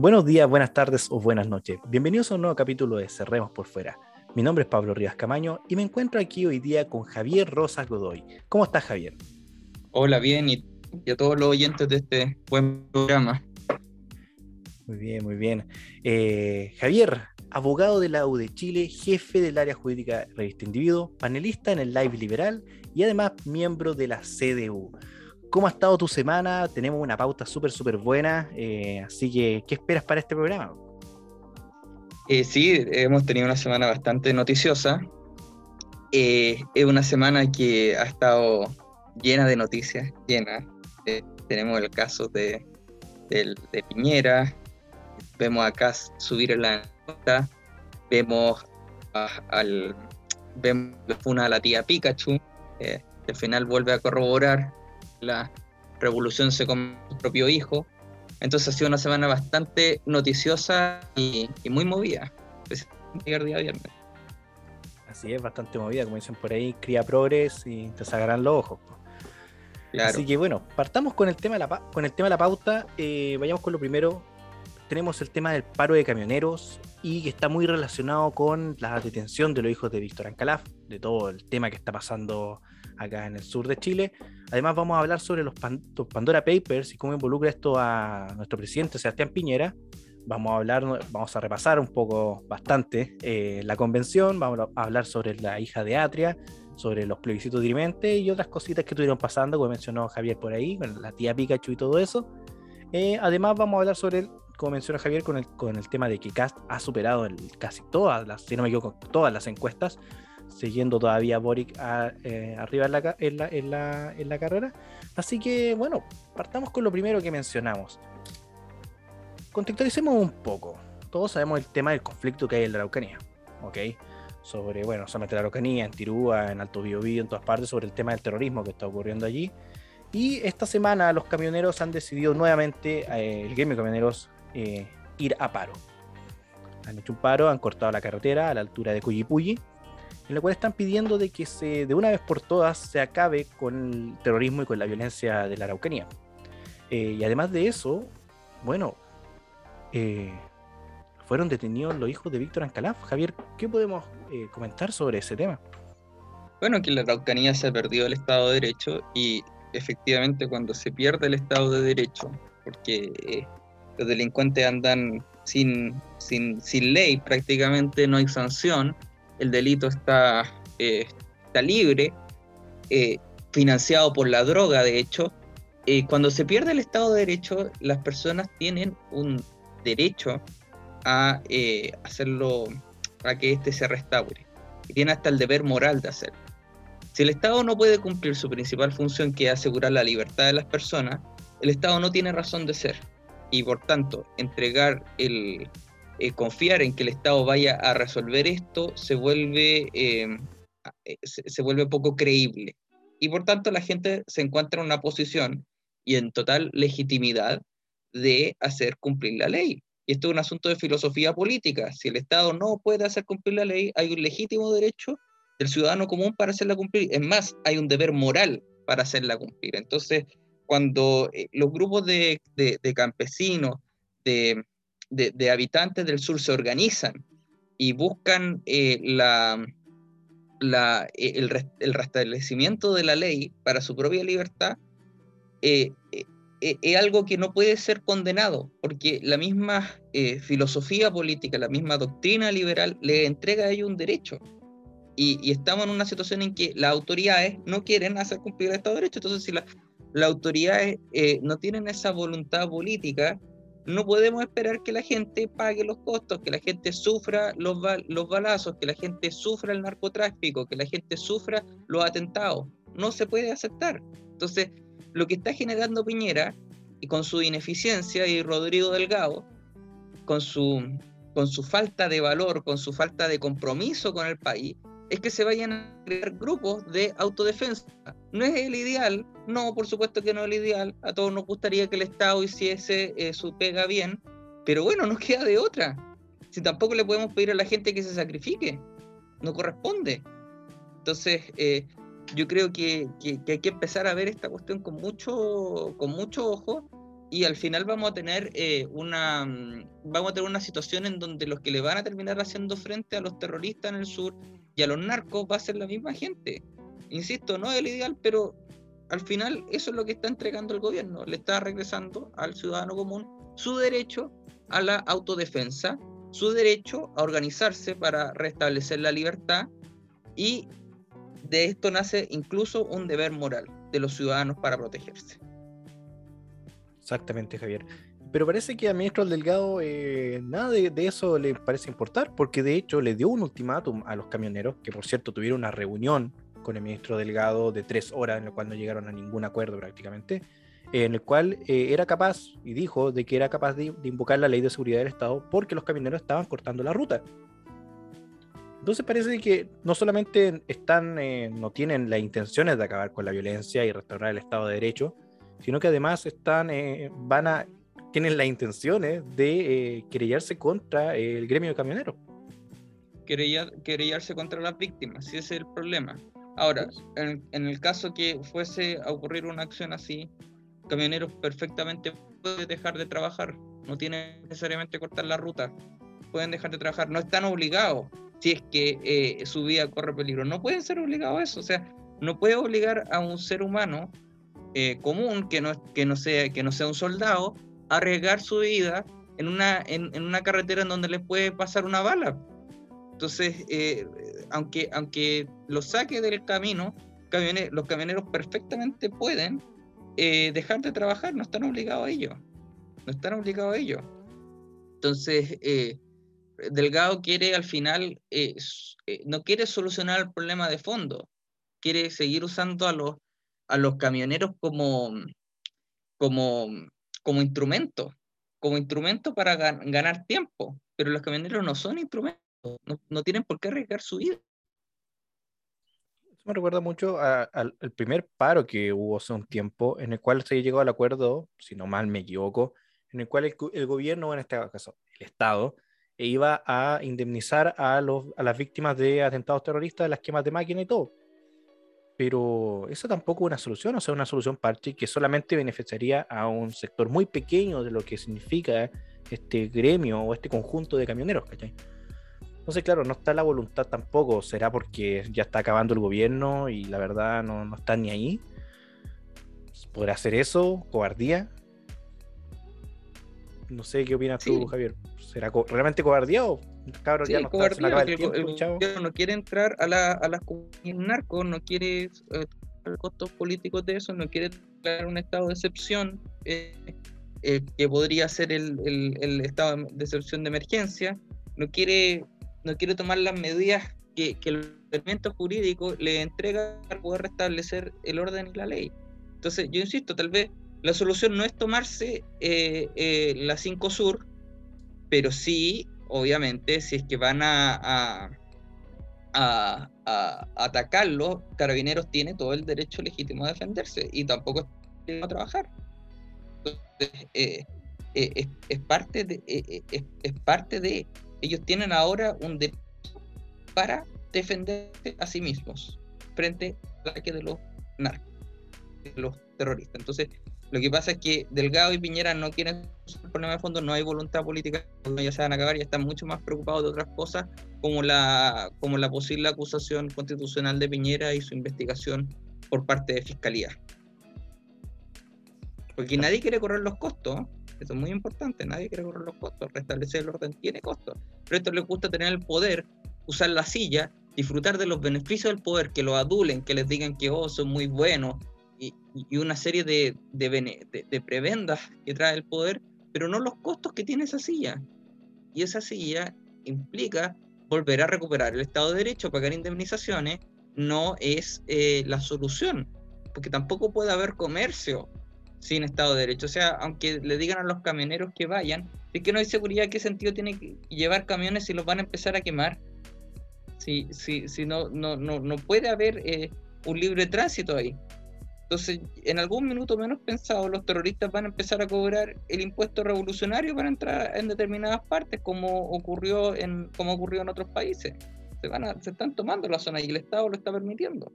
Buenos días, buenas tardes o buenas noches. Bienvenidos a un nuevo capítulo de Cerremos por Fuera. Mi nombre es Pablo Rivas Camaño y me encuentro aquí hoy día con Javier Rosas Godoy. ¿Cómo estás, Javier? Hola, bien, y, a todos los oyentes de este buen programa. Muy bien, muy bien. Eh, Javier, abogado de la U de Chile, jefe del área jurídica Revista Individuo, panelista en el Live Liberal y además miembro de la CDU. ¿Cómo ha estado tu semana? Tenemos una pauta súper, súper buena, eh, así que, ¿qué esperas para este programa? Eh, sí, hemos tenido una semana bastante noticiosa. Eh, es una semana que ha estado llena de noticias, llena. tenemos el caso de, de, Piñera, vemos acá subir la nota, vemos al vemos a la tía Pikachu, que al final vuelve a corroborar la revolución se come su propio hijo. Entonces ha sido una semana bastante noticiosa y, muy movida. día viernes. Así es, bastante movida, como dicen por ahí, cría progres y te sacarán los ojos. Así que bueno, partamos con el tema de la, con el tema de la pauta. Eh, vayamos con lo primero. Tenemos el tema del paro de camioneros y que está muy relacionado con la detención de los hijos de Víctor Ancalaf, de todo el tema que está pasando acá en el sur de Chile. Además vamos a hablar sobre los, Pandora Papers y cómo involucra esto a nuestro presidente Sebastián Piñera. Vamos a hablar, vamos a repasar un poco bastante eh, la convención, vamos a hablar sobre la hija de Atria, sobre los plebiscitos dirimente y otras cositas que estuvieron pasando, como mencionó Javier por ahí, con la tía Pikachu y todo eso. Eh, además vamos a hablar sobre, como mencionó Javier, con el, con el tema de que Cast ha superado casi todas las, si no me equivoco, todas las encuestas siguiendo todavía Boric eh, arriba en la, en, la, en, la, en la, carrera. Así que, bueno, partamos con lo primero que mencionamos. Contextualicemos un poco. Todos sabemos el tema del conflicto que hay en la Araucanía, ¿ok? Sobre, bueno, solamente la Araucanía, en Tirúa, en Alto Biobío, en todas partes, sobre el tema del terrorismo que está ocurriendo allí. Y esta semana los camioneros han decidido nuevamente, eh, el gremio camioneros, eh, ir a paro. Han hecho un paro, han cortado la carretera a la altura de Cuyipulli en la cual están pidiendo de que se, de una vez por todas se acabe con el terrorismo y con la violencia de la Araucanía. Eh, y además de eso, bueno, eh, fueron detenidos los hijos de Víctor Ancalaf. Javier, ¿qué podemos eh, comentar sobre ese tema? Bueno, que la Araucanía se ha perdido el Estado de Derecho y efectivamente cuando se pierde el Estado de Derecho, porque los delincuentes andan sin, sin, sin ley prácticamente, no hay sanción, el delito está, eh, está libre, eh, financiado por la droga, de hecho. Eh, cuando se pierde el Estado de Derecho, las personas tienen un derecho a hacerlo, a que éste se restaure. Y tiene hasta el deber moral de hacerlo. Si el Estado no puede cumplir su principal función, que es asegurar la libertad de las personas, el Estado no tiene razón de ser. Y por tanto, entregar el, eh, confiar en que el Estado vaya a resolver esto se vuelve, eh, eh, se, vuelve poco creíble. Y por tanto la gente se encuentra en una posición y en total legitimidad de hacer cumplir la ley. Y esto es un asunto de filosofía política. Si el Estado no puede hacer cumplir la ley, hay un legítimo derecho del ciudadano común para hacerla cumplir. Es más, hay un deber moral para hacerla cumplir. Entonces, cuando los grupos de, de campesinos, de, de, habitantes del sur se organizan y buscan eh, la, la, eh, el, el, restablecimiento de la ley para su propia libertad, eh, es algo que no puede ser condenado, porque la misma filosofía política, la misma doctrina liberal le entrega a ellos un derecho. Y, estamos en una situación en que las autoridades no quieren hacer cumplir estos derechos. Entonces, si las autoridades no tienen esa voluntad política, no podemos esperar que la gente pague los costos, que la gente sufra los, balazos, que la gente sufra el narcotráfico, que la gente sufra los atentados. No se puede aceptar. Entonces, lo que está generando Piñera, y con su ineficiencia, y Rodrigo Delgado, con su, con su falta de valor, con su falta de compromiso con el país, es que se vayan a crear grupos de autodefensa. ¿No es el ideal? No, por supuesto que no es el ideal. A todos nos gustaría que el Estado hiciese eh, su pega bien, pero bueno, nos queda de otra. Si tampoco le podemos pedir a la gente que se sacrifique, no corresponde. Entonces, eh, yo creo que, hay que empezar a ver esta cuestión con mucho, con mucho ojo y al final vamos a tener eh, una mm, vamos a tener una situación en donde los que le van a terminar haciendo frente a los terroristas en el sur y a los narcos va a ser la misma gente. Insisto, no es el ideal, pero al final eso es lo que está entregando el gobierno, le está regresando al ciudadano común su derecho a la autodefensa, su derecho a organizarse para restablecer la libertad y de esto nace incluso un deber moral de los ciudadanos para protegerse. Exactamente, Javier. Pero parece que al ministro Delgado eh, nada de, eso le parece importar, porque de hecho le dio un ultimátum a los camioneros, que por cierto tuvieron una reunión con el ministro Delgado de tres horas, en la cual no llegaron a ningún acuerdo prácticamente, en el cual eh, era capaz, y dijo, de que era capaz de, invocar la ley de seguridad del Estado porque los camioneros estaban cortando la ruta. Entonces parece que no solamente están, eh, no tienen las intenciones de acabar con la violencia y restaurar el Estado de Derecho, sino que además están, eh, van a, tienen las intenciones de querellarse contra el gremio de camioneros. querellarse contra las víctimas, si ese es el problema. Ahora, en, el caso que fuese a ocurrir una acción así, camioneros perfectamente pueden dejar de trabajar, no tienen necesariamente cortar la ruta, pueden dejar de trabajar, no están obligados si es que eh, su vida corre peligro, no pueden ser obligados a eso, o sea, no puede obligar a un ser humano eh, común que no, que, no sea, que no sea un soldado arriesgar su vida en una, en, una carretera en donde le puede pasar una bala. Entonces, eh, aunque, aunque lo saque del camino, los camioneros perfectamente pueden eh, dejar de trabajar, no están obligados a ello. No están obligados a ello. Entonces, eh, Delgado quiere al final, no quiere solucionar el problema de fondo, quiere seguir usando a los, a los camioneros como, como, como instrumento, como instrumento para ganar tiempo, pero los camioneros no son instrumentos no, tienen por qué arriesgar su vida. Eso me recuerda mucho al primer paro que hubo hace un tiempo, en el cual se llegó al acuerdo, si no mal me equivoco, en el cual el, gobierno, en este caso el Estado, iba a indemnizar a, los, a las víctimas de atentados terroristas, las quemas de máquina y todo. Pero eso tampoco es una solución, o sea, una solución parche que solamente beneficiaría a un sector muy pequeño de lo que significa este gremio o este conjunto de camioneros, ¿cachai? Entonces, claro, no está la voluntad tampoco. Será porque ya está acabando el gobierno y la verdad no, no está ni ahí. ¿Podrá hacer eso? ¿Cobardía? No sé qué opinas tú, Javier. ¿Será realmente cobardía o cabrón ya no está, el, tiempo, el, gobierno no quiere entrar a, la, a las comunidades narcos, no quiere eh, costos políticos de eso, no quiere crear un estado de excepción eh, eh, que podría ser el, el, el estado de excepción de emergencia, no quiere no quiere tomar las medidas que, el elemento jurídico le entrega para poder restablecer el orden y la ley. Entonces, yo insisto, tal vez la solución no es tomarse eh, eh, la 5 Sur, pero sí, obviamente, si es que van a, a, atacarlo, Carabineros tiene todo el derecho legítimo a defenderse y tampoco es a trabajar. Entonces, eh, es, parte de, es parte de ellos tienen ahora un derecho para defenderse a sí mismos frente al ataque de los narcos, de los terroristas. Entonces, lo que pasa es que Delgado y Piñera no quieren el problema de fondo, no hay voluntad política, ya se van a acabar y están mucho más preocupados de otras cosas, como la, como la posible acusación constitucional de Piñera y su investigación por parte de Fiscalía. Porque nadie quiere correr los costos. Eso es muy importante, nadie quiere correr los costos, restablecer el orden tiene costos, pero a esto les gusta tener el poder, usar la silla, disfrutar de los beneficios del poder, que lo adulen, que les digan que oh, son muy buenos, y, una serie de, de, prebendas que trae el poder, pero no los costos que tiene esa silla. Y esa silla implica volver a recuperar el Estado de Derecho, pagar indemnizaciones, no es eh, la solución, porque tampoco puede haber comercio sin Estado de Derecho. O sea, aunque le digan a los camioneros que vayan, es que no hay seguridad, ¿qué sentido tiene que llevar camiones si los van a empezar a quemar? Si, si, si no, no, no, no puede haber eh, un libre tránsito ahí. Entonces, en algún minuto menos pensado, los terroristas van a empezar a cobrar el impuesto revolucionario para entrar en determinadas partes, como ocurrió en, como ocurrió en otros países. Se, van a, se están tomando la zona y el Estado lo está permitiendo.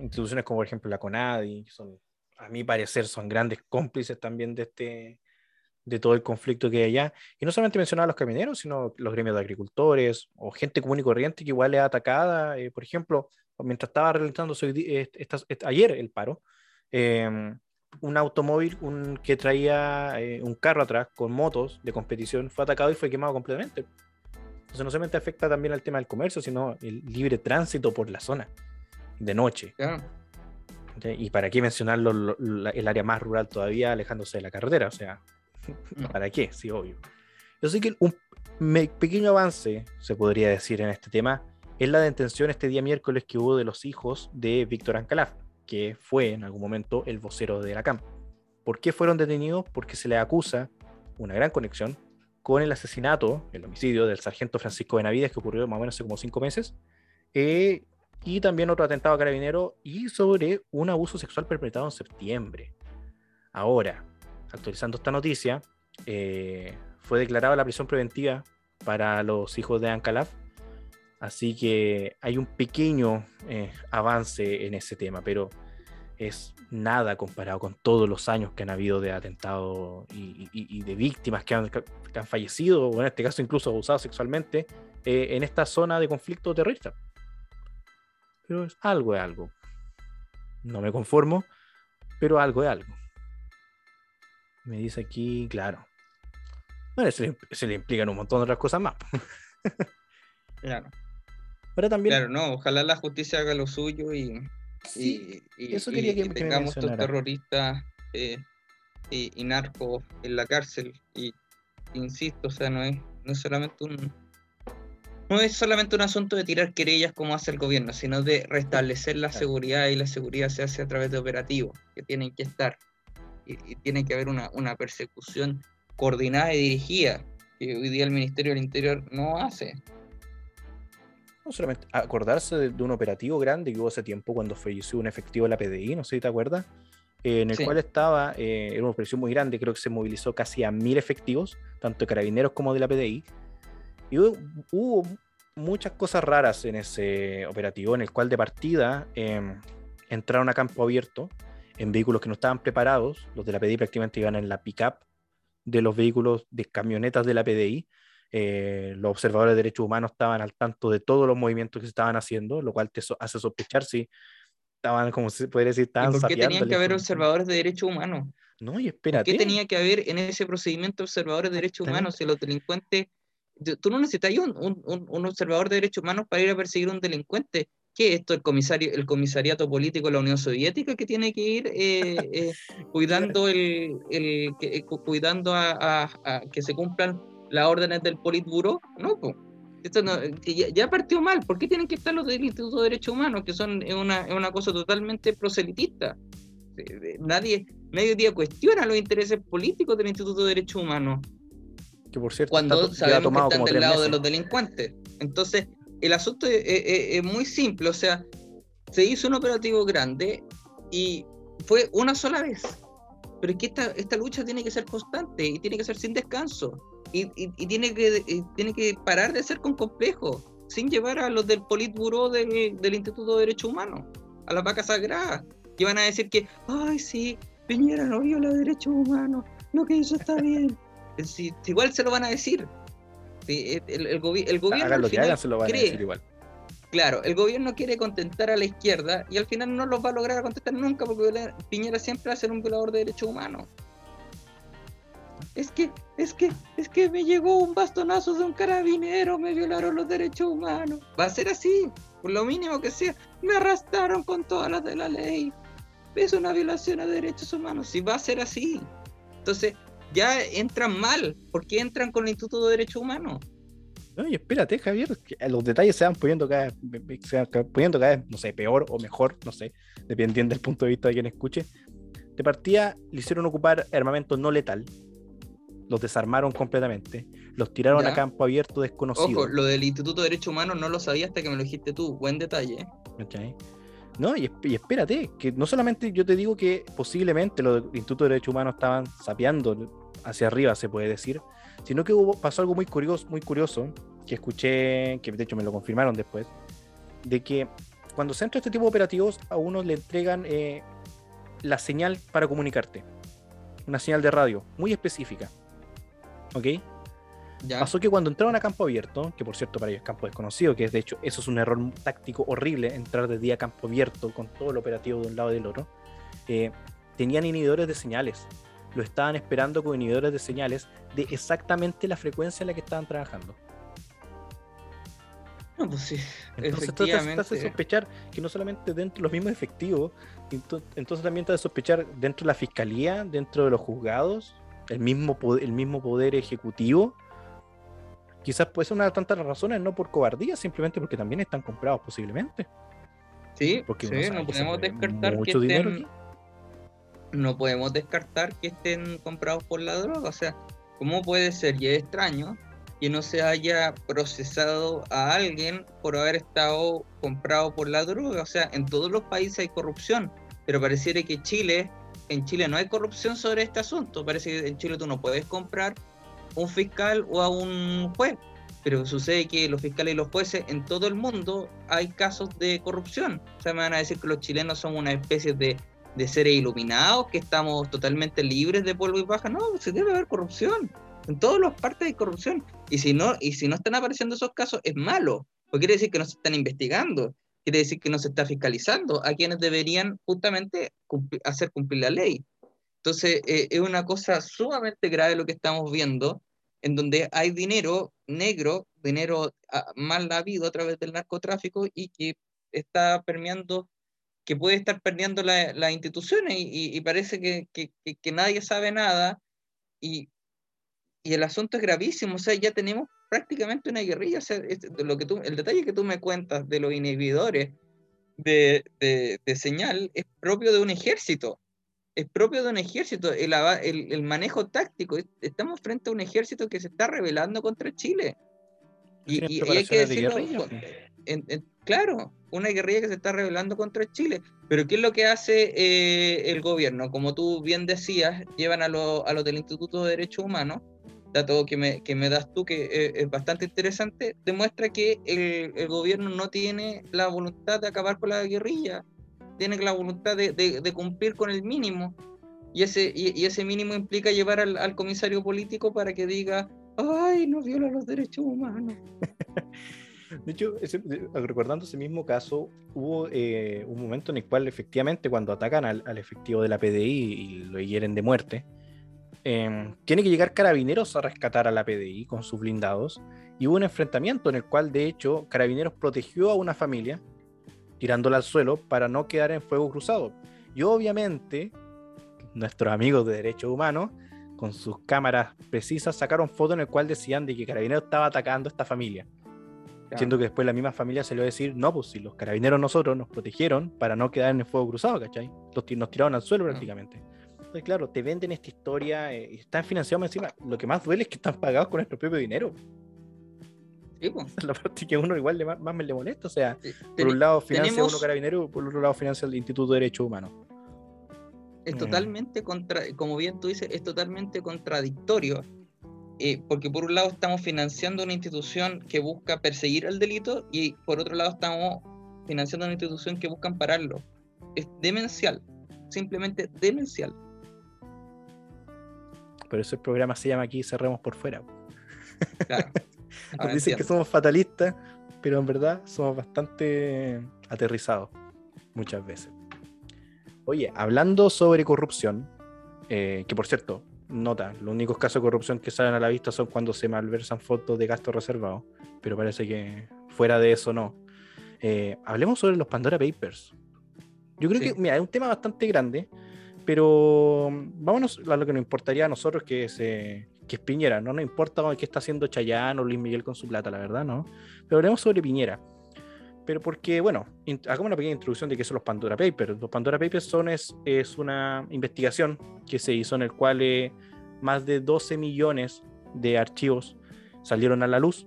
Instituciones como por ejemplo la CONADI, son a mi parecer, son grandes cómplices también de este de todo el conflicto que hay allá. Y no solamente mencionaba a los camineros, sino los gremios de agricultores o gente común y corriente que igual es atacada. Eh, por ejemplo, mientras estaba realizándose ayer el paro, em, un automóvil un, que traía eh, un carro atrás con motos de competición fue atacado y fue quemado completamente. Entonces no solamente afecta también al tema del comercio, sino el libre tránsito por la zona de noche. Y para qué mencionarlo el área más rural todavía, alejándose de la carretera, o sea, ¿para qué? Sí, obvio. Yo sé que un pequeño avance, se podría decir en este tema, es la detención este día miércoles que hubo de los hijos de Víctor Ancalaf, que fue en algún momento el vocero de la CAM. ¿Por qué fueron detenidos? Porque se le acusa una gran conexión con el asesinato, el homicidio del sargento Francisco Benavides, que ocurrió más o menos hace como cinco meses, eh, y también otro atentado a carabinero y sobre un abuso sexual perpetrado en septiembre. Ahora, actualizando esta noticia, eh, fue declarada la prisión preventiva para los hijos de Ancalaf, así que hay un pequeño eh, avance en ese tema, pero es nada comparado con todos los años que han habido de atentados y, de víctimas que han, fallecido, o en este caso incluso abusados sexualmente, eh, en esta zona de conflicto terrorista pero es algo es algo. No me conformo, pero algo es algo. Me dice aquí, claro. Bueno, se le, implican un montón de otras cosas más. claro. Pero también. Claro, no, ojalá la justicia haga lo suyo y. y, eso quería que, tengamos estos terroristas eh, y, y narcos en la cárcel. Y insisto, o sea, no es, no es solamente un, no es solamente un asunto de tirar querellas como hace el gobierno, sino de restablecer la seguridad y la seguridad se hace a través de operativos que tienen que estar y, tiene que haber una, una, persecución coordinada y dirigida que hoy día el Ministerio del Interior no hace. No solamente acordarse de, un operativo grande que hubo hace tiempo cuando falleció un efectivo de la PDI, no sé si te acuerdas, eh, en el cual estaba, eh, era una operación muy grande, creo que se movilizó casi a mil efectivos, tanto de carabineros como de la PDI, y hubo, muchas cosas raras en ese operativo, en el cual de partida em, entraron a campo abierto en vehículos que no estaban preparados. Los de la PDI prácticamente iban en la pickup de los vehículos de camionetas de la PDI. Eh, los observadores de derechos humanos estaban al tanto de todos los movimientos que se estaban haciendo, lo cual te hace sospechar si estaban, como se podría decir, estaban ¿Y ¿Por qué tenían que haber observadores de derechos humanos? No, y espérate. ¿Por qué tenía que haber en ese procedimiento observadores de derechos humanos si los delincuentes tú no necesitas un, un, un, observador de derechos humanos para ir a perseguir a un delincuente. ¿Qué es esto? ¿El, comisario, el comisariato político de la Unión Soviética que tiene que ir eh, eh, cuidando, el, el que, eh, cuidando a, a, que se cumplan las órdenes del Politburo? No, Esto no ya, partió mal. ¿Por qué tienen que estar los del Instituto de Derechos Humanos, que son una, una cosa totalmente proselitista? Nadie, nadie día cuestiona los intereses políticos del Instituto de Derechos Humanos por cierto cuando sabemos que están del lado de los delincuentes. Entonces, el asunto es, muy simple, o sea, se hizo un operativo grande y fue una sola vez. Pero es que esta, esta lucha tiene que ser constante y tiene que ser sin descanso. Y, tiene, que, tiene que parar de ser con complejo, sin llevar a los del Politburo del, del Instituto de Derechos Humanos, a la vaca sagrada, que van a decir que, ay, sí, Piñera no viola derechos humanos, lo que hizo está bien igual se lo van a decir. el, gobierno. lo que se lo van a decir igual. Claro, el gobierno quiere contentar a la izquierda y al final no los va a lograr contentar nunca porque Piñera siempre va a ser un violador de derechos humanos. Es que, es que, es que me llegó un bastonazo de un carabinero, me violaron los derechos humanos. Va a ser así, por lo mínimo que sea. Me arrastraron con todas las de la ley. Es una violación a derechos humanos. Si va a ser así. Entonces, ya entran mal. ¿Por qué entran con el Instituto de Derechos Humanos? No, y espérate, Javier, los detalles se van poniendo cada, se van poniendo cada vez, no sé, peor o mejor, no sé, dependiendo del punto de vista de quien escuche. De partida, le hicieron ocupar armamento no letal, los desarmaron completamente, los tiraron a campo abierto desconocido. Ojo, lo del Instituto de Derechos Humanos no lo sabía hasta que me lo dijiste tú, buen detalle. No, y, espérate, que no solamente yo te digo que posiblemente los Institutos de Derechos Humanos estaban sapeando hacia arriba, se puede decir, sino que hubo, pasó algo muy curioso, muy curioso, que escuché, que de hecho me lo confirmaron después, de que cuando se entra este tipo de operativos, a uno le entregan eh, la señal para comunicarte. Una señal de radio muy específica. ¿Ok? Pasó que cuando entraron a campo abierto, que por cierto para ellos es campo desconocido, que es de hecho eso es un error táctico horrible, entrar de día a campo abierto con todo el operativo de un lado y del otro, eh, tenían inhibidores de señales. Lo estaban esperando con inhibidores de señales de exactamente la frecuencia en la que estaban trabajando. No, pues sí. Entonces te, hace sospechar que no solamente dentro de los mismos efectivos, entonces también te hace sospechar dentro de la fiscalía, dentro de los juzgados, el mismo, el mismo poder ejecutivo, quizás puede ser una de tantas razones, no por cobardía, simplemente porque también están comprados posiblemente. Sí, porque no podemos descartar que estén, no podemos descartar que estén comprados por la droga. O sea, ¿cómo puede ser? Y es extraño que no se haya procesado a alguien por haber estado comprado por la droga. O sea, en todos los países hay corrupción, pero pareciera que Chile, en Chile no hay corrupción sobre este asunto. Parece que en Chile tú no puedes comprar un fiscal o a un juez. Pero sucede que los fiscales y los jueces en todo el mundo hay casos de corrupción. O sea, me van a decir que los chilenos son una especie de, de seres iluminados, que estamos totalmente libres de polvo y paja. No, se debe haber corrupción. En todas las partes hay corrupción. Y si no, y si no están apareciendo esos casos, es malo. Porque quiere decir que no se están investigando. Quiere decir que no se está fiscalizando a quienes deberían justamente hacer cumplir la ley. Entonces, eh, es una cosa sumamente grave lo que estamos viendo en donde hay dinero negro, dinero ah, mal habido a través del narcotráfico y que está permeando, que puede estar perdiendo las instituciones y, parece que, que, nadie sabe nada y, y, el asunto es gravísimo, o sea, ya tenemos prácticamente una guerrilla, o sea, lo que tú, el detalle que tú me cuentas de los inhibidores de, de, de señal es propio de un ejército es propio de un ejército, el, el, manejo táctico. Estamos frente a un ejército que se está rebelando contra Chile. Y, hay que decirlo, claro, una guerrilla que se está rebelando contra Chile. Pero ¿qué es lo que hace eh, el gobierno? Como tú bien decías, llevan a, lo, a los del Instituto de Derechos Humanos, dato que me, que me das tú que eh, es bastante interesante, demuestra que el, el gobierno no tiene la voluntad de acabar con la guerrilla tiene la voluntad de, cumplir con el mínimo. Y ese, y, ese mínimo implica llevar al, comisario político para que diga, ay, no viola los derechos humanos. De hecho, recordando ese mismo caso, hubo eh, un momento en el cual efectivamente cuando atacan al, efectivo de la PDI y lo hieren de muerte, em, tiene que llegar carabineros a rescatar a la PDI con sus blindados. Y hubo un enfrentamiento en el cual, de hecho, carabineros protegió a una familia tirándola al suelo para no quedar en fuego cruzado. Y obviamente, nuestros amigos de derechos humanos, con sus cámaras precisas, sacaron fotos en el cual decían de que Carabineros estaba atacando a esta familia. Siendo que después la misma familia se le va a decir, no, pues si los carabineros nosotros nos protegieron para no quedar en el fuego cruzado, ¿cachai? nos tiraron al suelo prácticamente. Entonces, claro, te venden esta historia eh, y están financiados encima. Lo que más duele es que están pagados con nuestro propio dinero. La parte que uno igual le, más, me le molesta. O sea, por un lado financia uno carabinero, por otro lado financia el Instituto de Derechos Humanos. Es mm. totalmente contra, como bien tú dices, es totalmente contradictorio. Eh, porque por un lado estamos financiando una institución que busca perseguir el delito y por otro lado estamos financiando una institución que busca ampararlo. Es demencial, simplemente demencial. Por eso el programa se llama aquí Cerremos por fuera. Claro. Nos dicen que somos fatalistas, pero en verdad somos bastante aterrizados muchas veces. Oye, hablando sobre corrupción, eh, que por cierto, nota, los únicos casos de corrupción que salen a la vista son cuando se malversan fotos de gastos reservados, pero parece que fuera de eso no. Eh, hablemos sobre los Pandora Papers. Yo creo que, mira, es un tema bastante grande, pero vámonos a lo que nos importaría a nosotros, que es eh, que es Piñera. No nos importa qué está haciendo Chayán o Luis Miguel con su plata, la verdad, ¿no? Pero hablemos sobre Piñera. Pero porque, bueno, hagamos una pequeña introducción de qué son los Pandora Papers. Los Pandora Papers son es, una investigación que se hizo en el cual eh, más de 12 millones de archivos salieron a la luz,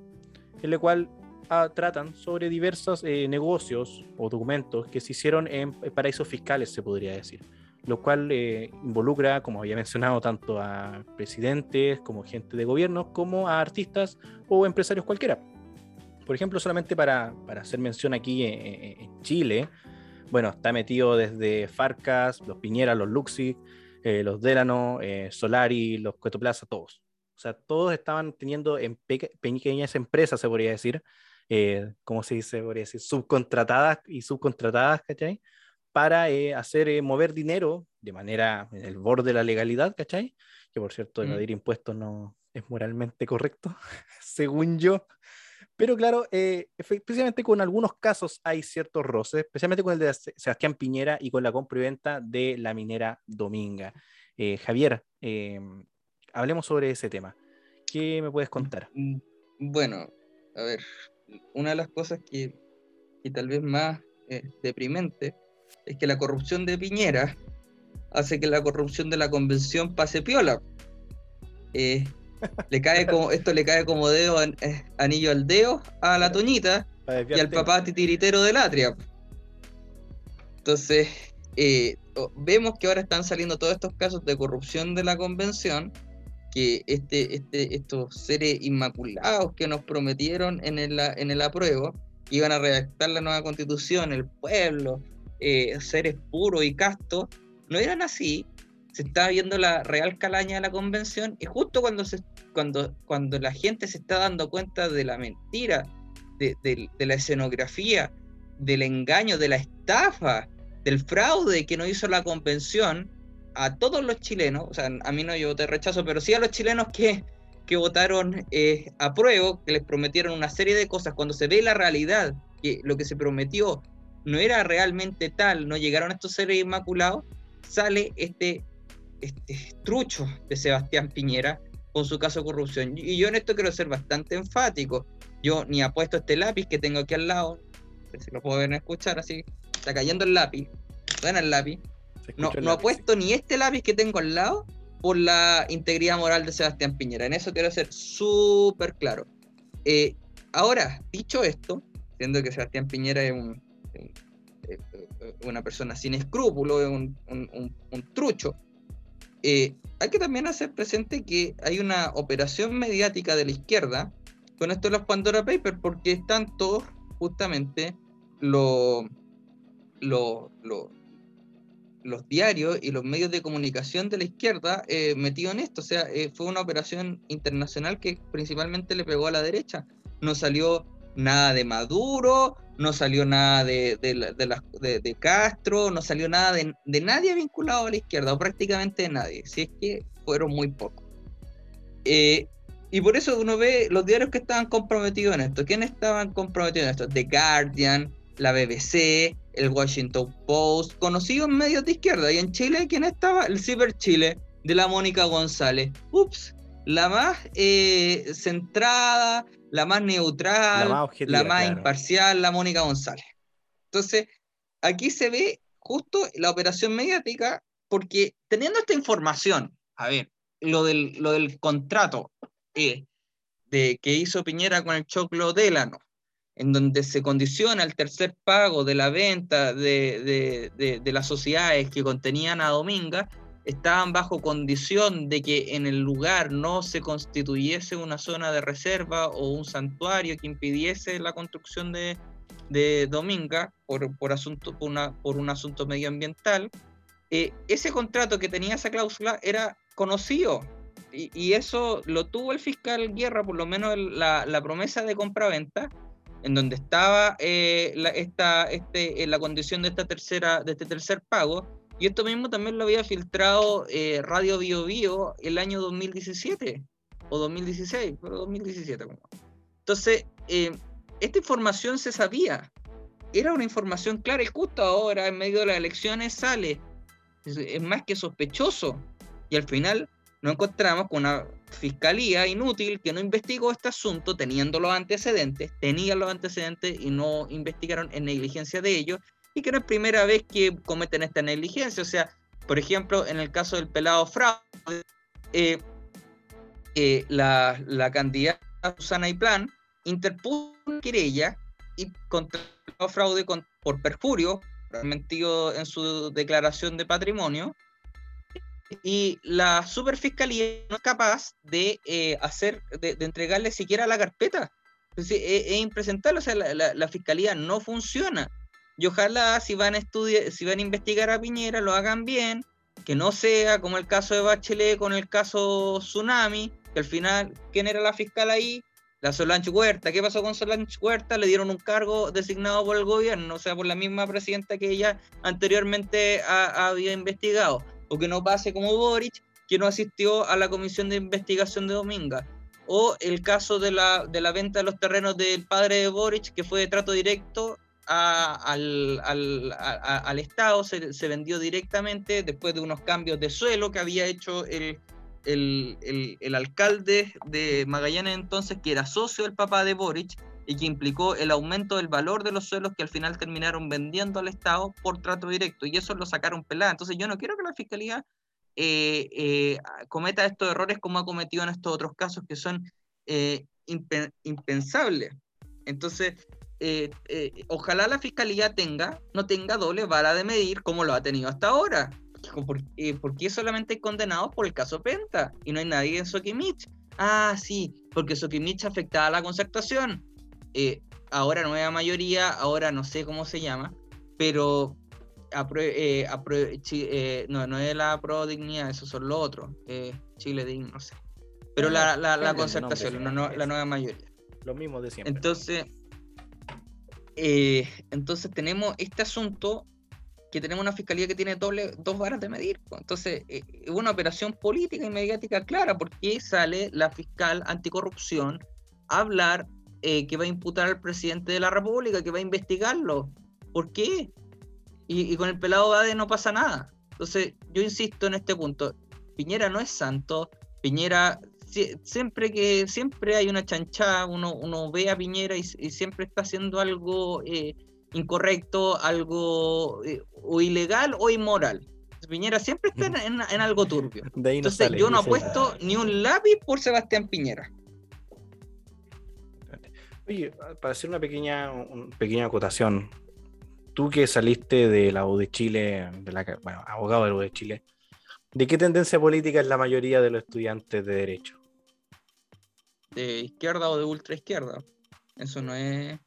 en el cual ah, tratan sobre diversos eh, negocios o documentos que se hicieron en paraísos fiscales, se podría decir lo cual eh, involucra, como había mencionado, tanto a presidentes como gente de gobierno, como a artistas o empresarios cualquiera. Por ejemplo, solamente para, hacer mención aquí en, Chile, bueno, está metido desde Farcas, los Piñera, los Luxi, eh, los Delano, eh, Solari, los Cueto Plaza, todos. O sea, todos estaban teniendo en pequeñas empresas, se podría decir, eh, ¿cómo se dice? Podría decir, subcontratadas y subcontratadas, ¿cachai? Para hacer mover dinero de manera en el borde de la legalidad, ¿cachai? Que por cierto, mm. evadir impuestos no es moralmente correcto, según yo. Pero claro, eh, especialmente con algunos casos hay ciertos roces, especialmente con el de Sebastián Piñera y con la compra y venta de la minera Dominga. Eh, Javier, em, hablemos sobre ese tema. ¿Qué me puedes contar? Mm, bueno, a ver, una de las cosas que, que tal vez más eh, deprimente es que la corrupción de Piñera hace que la corrupción de la convención pase piola. Eh, le cae como, esto le cae como dedo, eh, anillo al dedo a la Toñita y al papá titiritero del Atria. Entonces, eh, vemos que ahora están saliendo todos estos casos de corrupción de la convención, que este, este, estos seres inmaculados que nos prometieron en el, en el apruebo, iban a redactar la nueva constitución, el pueblo, eh, seres puros y castos, no eran así, se estaba viendo la real calaña de la convención y justo cuando, se, cuando, cuando la gente se está dando cuenta de la mentira, de, la escenografía, del engaño, de la estafa, del fraude que no hizo la convención, a todos los chilenos, o sea, a mí no yo te rechazo, pero sí a los chilenos que, que votaron eh, a prueba, que les prometieron una serie de cosas, cuando se ve la realidad, que lo que se prometió no era realmente tal, no llegaron estos seres inmaculados, sale este este trucho de Sebastián Piñera con su caso de corrupción. Y yo en esto quiero ser bastante enfático. Yo ni apuesto este lápiz que tengo aquí al lado, si lo pueden escuchar así, está cayendo el lápiz, suena el lápiz. No, no apuesto ni este lápiz que tengo al lado por la integridad moral de Sebastián Piñera. En eso quiero ser súper claro. Eh, ahora, dicho esto, siendo que Sebastián Piñera es un, eh, eh, una persona sin escrúpulos, un, un, un trucho, eh, hay que también hacer presente que hay una operación mediática de la izquierda con esto de los Pandora Papers, porque están todos justamente los diarios y los medios de comunicación de la izquierda eh, metidos en esto. O sea, eh, fue una operación internacional que principalmente le pegó a la derecha. No salió nada de Maduro, no salió nada de, de, Castro, no salió nada de, nadie vinculado a la izquierda, o prácticamente de nadie, si es que fueron muy pocos. Eh, y por eso uno ve los diarios que estaban comprometidos en esto. ¿Quiénes estaban comprometidos en esto? The Guardian, la BBC, el Washington Post, conocidos medios de izquierda. Y en Chile, ¿quién estaba? El Ciber Chile, de la Mónica González. Ups, la más eh, centrada, la más neutral, la más, imparcial, la Mónica González. Entonces, aquí se ve justo la operación mediática, porque teniendo esta información, a ver, lo del, lo del contrato eh, de, que hizo Piñera con el Choclo Delano, en donde se condiciona el tercer pago de la venta de, de, de las sociedades que contenían a Dominga, estaban bajo condición de que en el lugar no se constituyese una zona de reserva o un santuario que impidiese la construcción de, de Dominga por, por, asunto, por, una, por un asunto medioambiental, eh, ese contrato que tenía esa cláusula era conocido. Y, eso lo tuvo el fiscal Guerra, por lo menos la, la promesa de compra-venta, en donde estaba eh, la, esta, este, la condición de, esta tercera, de este tercer pago, y esto mismo también lo había filtrado eh, Radio Bio Bio el año 2017 o 2016, pero 2017. Entonces, eh, esta información se sabía, era una información clara y justo ahora, en medio de las elecciones, sale. Es, más que sospechoso. Y al final nos encontramos con una fiscalía inútil que no investigó este asunto teniendo los antecedentes, tenían los antecedentes y no investigaron en negligencia de ellos y que no es primera vez que cometen esta negligencia. O sea, por ejemplo, en el caso del pelado fraude, eh, eh, la, la, candidata Susana Plan interpuso una querella y contra fraude por perjurio, mentido en su declaración de patrimonio, y la superfiscalía no es capaz de eh, hacer, de, entregarle siquiera la carpeta. Es, es, impresentable, o sea, la, la, fiscalía no funciona Y ojalá si van a estudiar, si van a investigar a Piñera, lo hagan bien, que no sea como el caso de Bachelet con el caso Tsunami, que al final, ¿quién era la fiscal ahí? La Solange Huerta. ¿Qué pasó con Solange Huerta? Le dieron un cargo designado por el gobierno, o sea, por la misma presidenta que ella anteriormente había investigado. O que no pase como Boric, que no asistió a la comisión de investigación de Dominga. O el caso de la, de la venta de los terrenos del padre de Boric, que fue de trato directo al, al, al, Estado, se, se vendió directamente después de unos cambios de suelo que había hecho el el, alcalde de Magallanes entonces, que era socio del papá de Boric, y que implicó el aumento del valor de los suelos que al final terminaron vendiendo al Estado por trato directo, y eso lo sacaron pelada. Entonces yo no quiero que la Fiscalía eh, eh, cometa estos errores como ha cometido en estos otros casos que son eh, impensables. Entonces, ojalá la Fiscalía tenga, no tenga doble vara de medir como lo ha tenido hasta ahora. Eh, ¿por, qué solamente hay condenados por el caso Penta y no hay nadie en Sokimich? Ah, sí, porque Sokimich afectaba a la concertación. Eh, ahora nueva mayoría, ahora no sé cómo se llama, pero eh, no, no es la pro dignidad, eso son los otros. Chile digno, no sé. Pero la, la, concertación, la, la, nueva mayoría. Lo mismo de siempre. Entonces, entonces tenemos este asunto que tenemos una fiscalía que tiene doble, dos varas de medir. Entonces, eh, es una operación política y mediática clara, porque sale la fiscal anticorrupción a hablar eh, que va a imputar al presidente de la República, que va a investigarlo. ¿Por qué? Y, con el pelado Bade no pasa nada. Entonces, yo insisto en este punto. Piñera no es santo. Piñera, siempre que siempre hay una chanchada, uno, uno ve a Piñera y, siempre está haciendo algo eh, incorrecto, algo eh, o ilegal o inmoral. Piñera siempre está en, algo turbio. Entonces yo no apuesto ni un lápiz por Sebastián Piñera. Oye, para hacer una pequeña, pequeña acotación, tú que saliste de la U de Chile, de la, bueno, abogado de la U de Chile, ¿de qué tendencia política es la mayoría de los estudiantes de Derecho? De izquierda o de ultra izquierda. Eso no es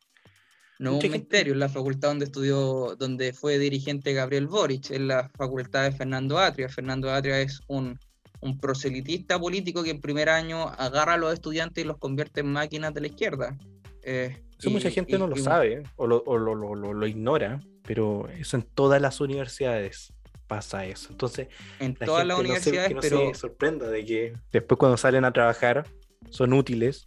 no un misterio, en la facultad donde estudió, donde fue dirigente Gabriel Boric, en la facultad de Fernando Atria. Fernando Atria es un, proselitista político que en primer año agarra a los estudiantes y los convierte en máquinas de la izquierda. Eh, eso mucha gente no lo sabe o, lo, ignora, pero eso en todas las universidades pasa eso. Entonces, en todas las universidades, que no pero... se sorprenda de que después cuando salen a trabajar son útiles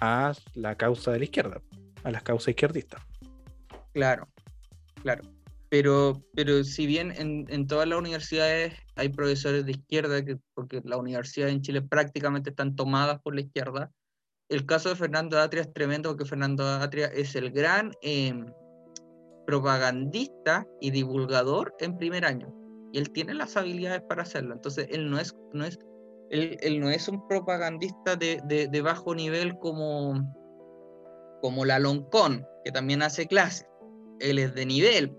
a la causa de la izquierda a las causas izquierdistas. Claro, claro. Pero, pero si bien en, todas las universidades hay profesores de izquierda, que, porque las universidades en Chile prácticamente están tomadas por la izquierda, el caso de Fernando Atria es tremendo porque Fernando Atria es el gran em, propagandista y divulgador en primer año. Y él tiene las habilidades para hacerlo. Entonces, él no es, no es, él, no es un propagandista de, bajo nivel como, como la Loncón, que también hace clases. Él es de nivel.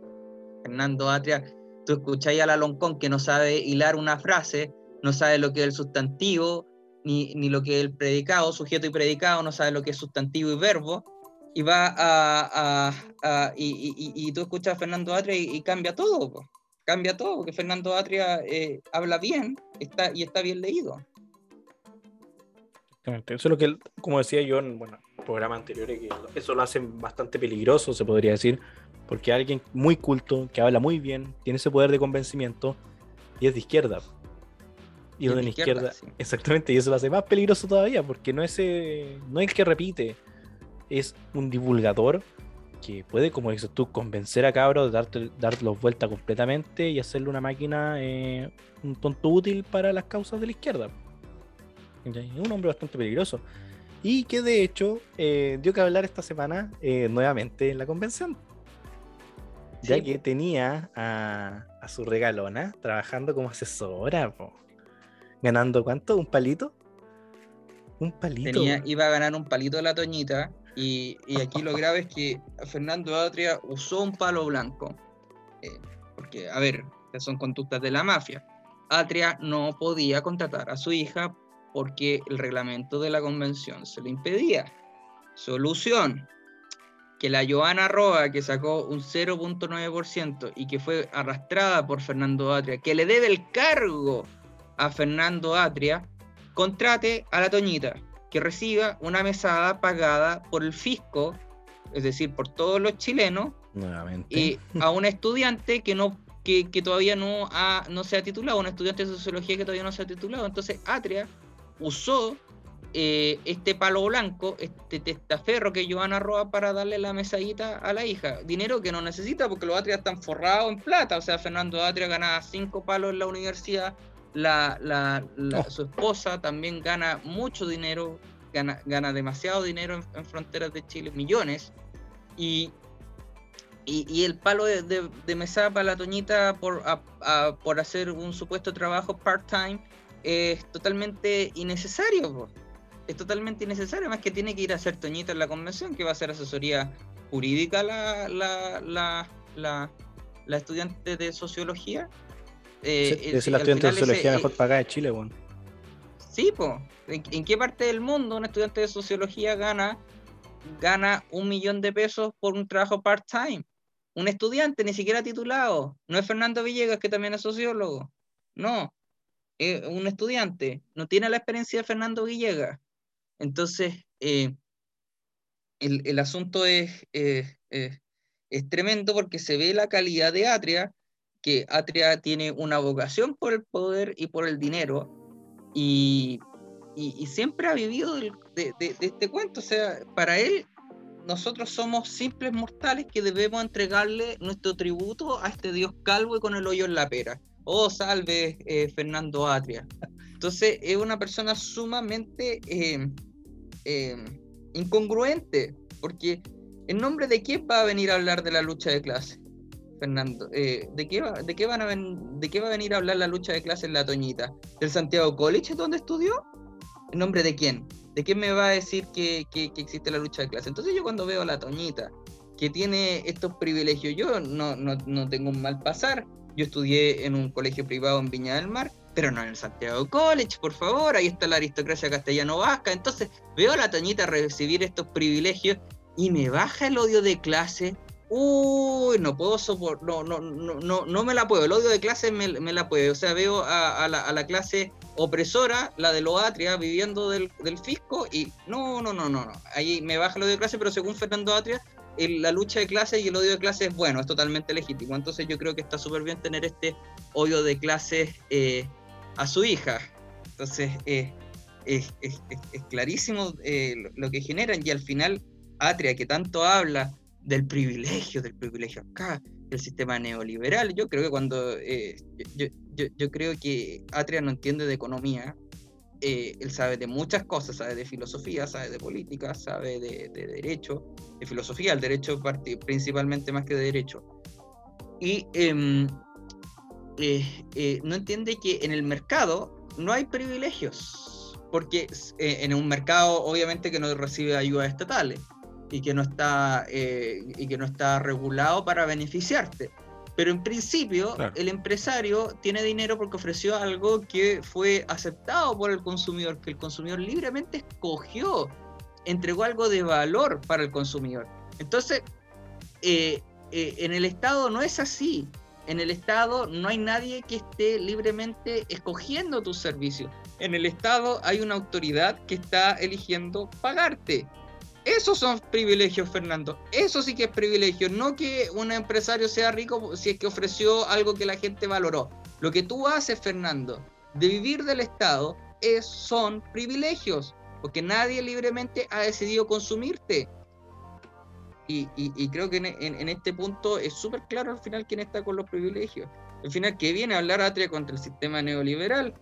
Fernando Atria, tú escucháis a la Loncón que no sabe hilar una frase, no sabe lo que es el sustantivo, ni, lo que es el predicado, sujeto y predicado, no sabe lo que es sustantivo y verbo, y va a, a, y, y, tú escuchas a Fernando Atria y, cambia todo, cambia todo, porque Fernando Atria eh, habla bien está, y está bien leído. Eso es lo que, como decía yo en bueno, programa anteriores, que eso lo hace bastante peligroso, se podría decir, porque alguien muy culto, que habla muy bien, tiene ese poder de convencimiento y es de izquierda. Y, de la izquierda, exactamente, y eso lo hace más peligroso todavía, porque no es, no es el que repite, es un divulgador que puede, como dices tú, convencer a cabros de darte, darlos vuelta completamente y hacerle una máquina, eh, un tonto útil para las causas de la izquierda un hombre bastante peligroso. Y que de hecho eh, dio que hablar esta semana eh, nuevamente en la convención. Ya que tenía a, su regalona trabajando como asesora, ganando cuánto, un palito. Un palito. iba a ganar un palito de la Toñita. Y, aquí lo grave es que Fernando Atria usó un palo blanco. Eh, porque, a ver, son conductas de la mafia. Atria no podía contratar a su hija porque el reglamento de la convención se lo impedía. Solución. que la Joana Roa, que sacó un 0.9% y que fue arrastrada por Fernando Atria, que le debe el cargo a Fernando Atria, contrate a la Toñita, que reciba una mesada pagada por el fisco, es decir, por todos los chilenos, y a un estudiante que no que, todavía no, ha, no se ha titulado, un estudiante de sociología que todavía no se ha titulado. Entonces, Atria usó eh, este palo blanco, este testaferro que Joana roba para darle la mesadita a la hija. Dinero que no necesita porque los Atria están forrados en plata. O sea, Fernando Atria gana cinco palos en la universidad. La, la, oh. Su esposa también gana mucho dinero, gana, gana demasiado dinero en, fronteras de Chile, millones. Y, y, el palo de, de, mesada para la Toñita por, por hacer un supuesto trabajo part-time es totalmente innecesario es totalmente innecesario, más que tiene que ir a hacer Toñita en la convención, que va a ser asesoría jurídica la, la, la, la, estudiante de sociología. Eh, es la estudiante de sociología mejor eh, pagada de Chile, bueno. Sí, pues. ¿En, qué parte del mundo un estudiante de sociología gana, gana un millón de pesos por un trabajo part-time? Un estudiante, ni siquiera titulado. No es Fernando Villegas, que también es sociólogo. No. un estudiante. No tiene la experiencia de Fernando Villegas. Entonces, eh, el, asunto es, es tremendo porque se ve la calidad de Atria, que Atria tiene una vocación por el poder y por el dinero, y, y, siempre ha vivido de, de, este cuento. O sea, para él, nosotros somos simples mortales que debemos entregarle nuestro tributo a este dios calvo y con el hoyo en la pera. Oh, salve eh, Fernando Atria. Entonces es una persona sumamente eh, eh, incongruente, porque ¿en nombre de quién va a venir a hablar de la lucha de clase? Fernando, ¿de, qué va, de, qué a ¿de qué va a venir a hablar la lucha de clase en la Toñita? ¿Del Santiago College donde estudió? ¿En nombre de quién? ¿De quién me va a decir que, que, existe la lucha de clase? Entonces yo cuando veo a la Toñita, que tiene estos privilegios, yo no, no, no tengo un mal pasar, yo estudié en un colegio privado en Viña del Mar, pero no en el Santiago College, por favor, ahí está la aristocracia castellano-vasca. Entonces veo a la Toñita recibir estos privilegios y me baja el odio de clase. Uy, no puedo soportar, no, no, no, no, no me la puedo, el odio de clase me, la puede. O sea, veo a, la, clase opresora, la de Loatria, viviendo del, fisco y no, no, no, no, no. Ahí me baja el odio de clase, pero según Fernando Atria, la lucha de clase y el odio de clase es bueno, es totalmente legítimo. Entonces yo creo que está súper bien tener este odio de clase eh, a su hija. Entonces, eh, es, clarísimo eh, lo, que generan y al final Atria, que tanto habla del privilegio, del privilegio acá, del sistema neoliberal, yo creo que cuando, eh, yo, creo que Atria no entiende de economía, él sabe de muchas cosas, sabe de filosofía, sabe de política, sabe de, derecho, de filosofía, el derecho principalmente más que de derecho. Y em, eh, eh, no entiende que en el mercado no hay privilegios, porque eh, en un mercado obviamente que no recibe ayudas estatales y que no está, y que no está regulado para beneficiarte. Pero en principio el empresario tiene dinero porque ofreció algo que fue aceptado por el consumidor, que el consumidor libremente escogió, entregó algo de valor para el consumidor. Entonces, en el Estado no es así en el Estado no hay nadie que esté libremente escogiendo tus servicios. En el Estado hay una autoridad que está eligiendo pagarte. Esos son privilegios, Fernando. Eso sí que es privilegio. No que un empresario sea rico si es que ofreció algo que la gente valoró. Lo que tú haces, Fernando, de vivir del Estado, es, son privilegios. Porque nadie libremente ha decidido consumirte. Y, creo que en, este punto es súper claro al final quién está con los privilegios. Al final, que viene a hablar Atria contra el sistema neoliberal,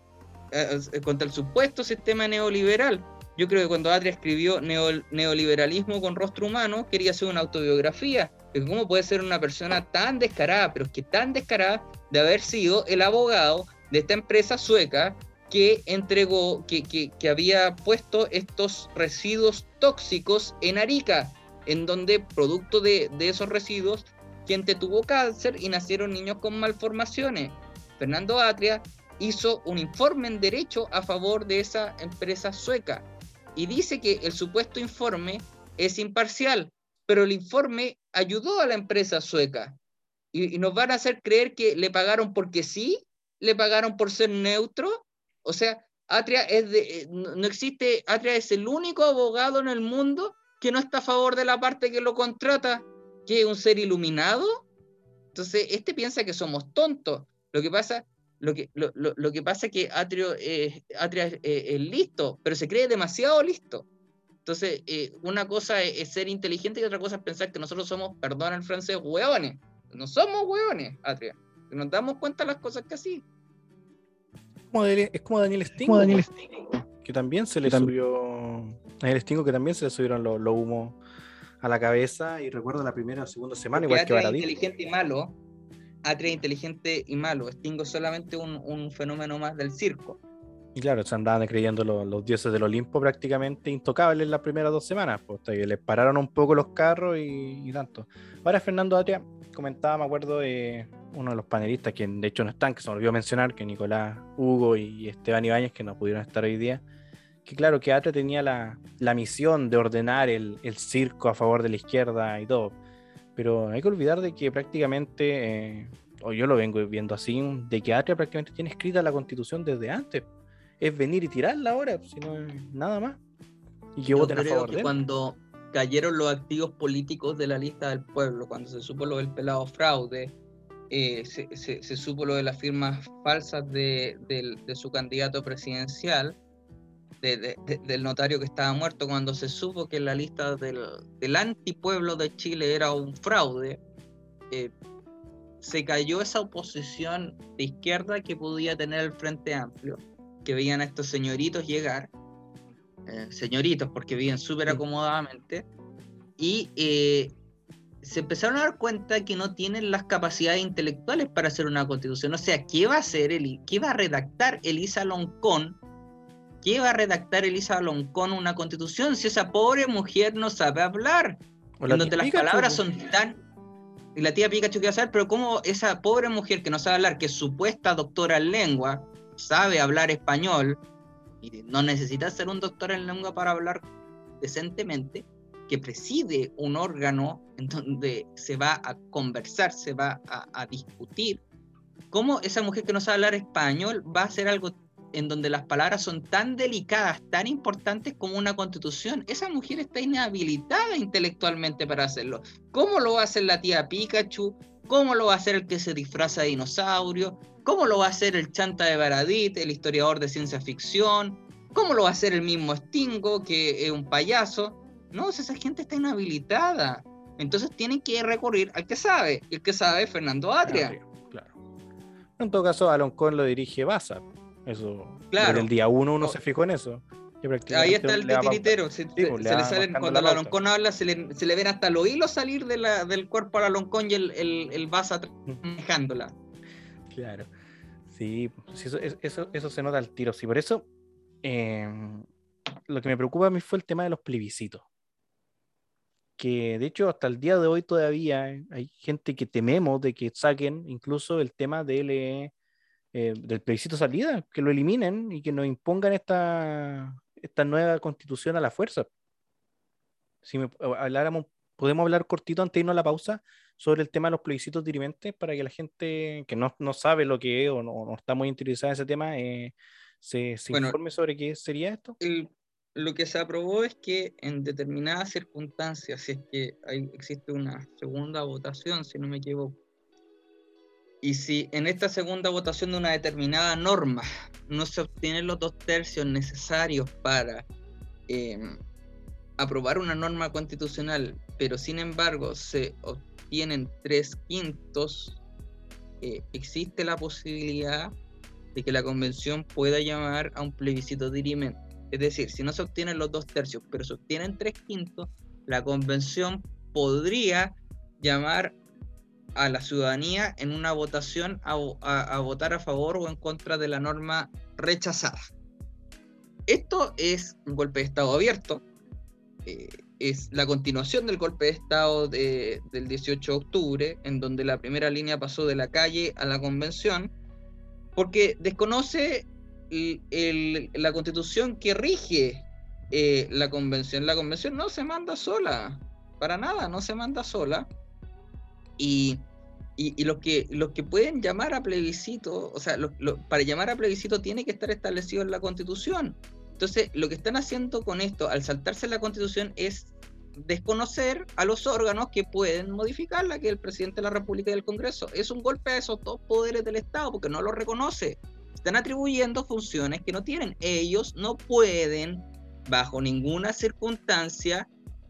eh, eh, contra el supuesto sistema neoliberal. Yo creo que cuando Atria escribió Neoliberalismo con rostro humano, quería hacer una autobiografía. De cómo puede ser una persona tan descarada, pero es que tan descarada de haber sido el abogado de esta empresa sueca que entregó, que, que, que había puesto estos residuos tóxicos en Arica en donde producto de, esos residuos, gente tuvo cáncer y nacieron niños con malformaciones. Fernando Atria hizo un informe en derecho a favor de esa empresa sueca y dice que el supuesto informe es imparcial, pero el informe ayudó a la empresa sueca y, nos van a hacer creer que le pagaron porque sí, le pagaron por ser neutro. O sea, Atria es de, eh, no existe, Atria es el único abogado en el mundo que no está a favor de la parte que lo contrata, que es un ser iluminado. Entonces, este piensa que somos tontos. Lo que pasa, lo que, lo, lo, que pasa es que Atrio, Atria es, es, listo, pero se cree demasiado listo. Entonces, eh, una cosa es, ser inteligente y otra cosa es pensar que nosotros somos, perdón el francés, hueones. No somos hueones, Atria. Nos damos cuenta de las cosas que así. es como Daniel Stingo. Daniel Que también se le subió. Daniel Stingo que también se le subieron los lo humos a la cabeza. Y recuerdo la primera o segunda semana, igual que Atria inteligente y malo. Atria inteligente y malo. Stingo es solamente un, un fenómeno más del circo. Y claro, se andaban creyendo los, dioses del Olimpo prácticamente intocables las primeras dos semanas, pues les pararon un poco los carros y, tanto. Ahora Fernando Atria comentaba, me acuerdo, de uno de los panelistas, que de hecho no están, que se me olvidó mencionar, que Nicolás Hugo y Esteban Ibáñez, que no pudieron estar hoy día, que claro, que Atria tenía la, misión de ordenar el, circo a favor de la izquierda y todo. Pero hay que olvidar de que prácticamente, eh, o yo lo vengo viendo así, de que Atria prácticamente tiene escrita la constitución desde antes es venir y tirarla ahora, si no nada más. Y que voten a favor que Cuando cayeron los activos políticos de la lista del pueblo, cuando se supo lo del pelado fraude, eh, se, supo lo de las firmas falsas de, su candidato presidencial, del notario que estaba muerto, cuando se supo que la lista del, del antipueblo de Chile era un fraude, eh, se cayó esa oposición de izquierda que podía tener el Frente Amplio que veían a estos señoritos llegar, eh, señoritos porque viven súper acomodadamente, y eh, se empezaron a dar cuenta que no tienen las capacidades intelectuales para hacer una constitución. O sea, ¿qué va a hacer, el, qué va a redactar Elisa Loncón? ¿Qué va a redactar Elisa Loncón una constitución si esa pobre mujer no sabe hablar? En donde las palabras son tan... Y la tía Pikachu quiere saber, pero cómo esa pobre mujer que no sabe hablar, que es supuesta doctora en lengua, sabe hablar español y no necesita ser un doctor en lengua para hablar decentemente, que preside un órgano en donde se va a conversar, se va a, discutir, cómo esa mujer que no sabe hablar español va a hacer algo en donde las palabras son tan delicadas, tan importantes como una constitución. Esa mujer está inhabilitada intelectualmente para hacerlo. ¿Cómo lo va a hacer la tía Pikachu? ¿Cómo lo va a hacer el que se disfraza de dinosaurio? ¿Cómo lo va a hacer el chanta de Baradit, el historiador de ciencia ficción? ¿Cómo lo va a hacer el mismo Stingo, que es un payaso? No, esa gente está inhabilitada. Entonces tienen que recurrir al que sabe. Y el que sabe es Fernando Atria. Claro. En todo caso, Aloncón lo dirige Baza. Eso. Claro. el día uno uno se fijó en eso. Ahí está el titiritero. Se, pues, le salen, cuando el Aloncón habla, se le, se le, ven hasta los hilos salir de la, del cuerpo al Aloncón y el, el, el Baza manejándola. Claro. Sí, eso, eso, eso, se nota al tiro. Sí, por eso em, lo que me preocupa a mí fue el tema de los plebiscitos. Que de hecho hasta el día de hoy todavía hay gente que tememos de que saquen incluso el tema del, eh, eh, del plebiscito salida, que lo eliminen y que nos impongan esta, esta nueva constitución a la fuerza. Si me, habláramos, podemos hablar cortito antes de irnos a la pausa sobre el tema de los plebiscitos dirimentes para que la gente que no, no sabe lo que es o no, está muy interesada en ese tema eh, se, se informe sobre qué sería esto? lo que se aprobó es que en determinadas circunstancias, si es que hay, existe una segunda votación, si no me equivoco, y si en esta segunda votación de una determinada norma no se obtienen los dos tercios necesarios para em, aprobar una norma constitucional, pero sin embargo se tienen tres quintos, eh, existe la posibilidad de que la convención pueda llamar a un plebiscito dirimente. Es decir, si no se obtienen los dos tercios, pero se obtienen tres quintos, la convención podría llamar a la ciudadanía en una votación a, votar a favor o en contra de la norma rechazada. Esto es un golpe de Estado abierto. Eh, es la continuación del golpe de Estado del 18 de octubre, en donde la primera línea pasó de la calle a la convención, porque desconoce la constitución que rige eh, la convención. La convención no se manda sola. para nada, no se manda sola. Y, los, que, los pueden llamar a plebiscito, o sea, para llamar a plebiscito tiene que estar establecido en la constitución. Entonces, lo que están haciendo con esto, al saltarse la constitución, es desconocer a los órganos que pueden modificarla, que es el presidente de la República y el Congreso. Es un golpe a esos dos poderes del Estado porque no los reconoce. Están atribuyendo funciones que no tienen. Ellos no pueden, bajo ninguna circunstancia,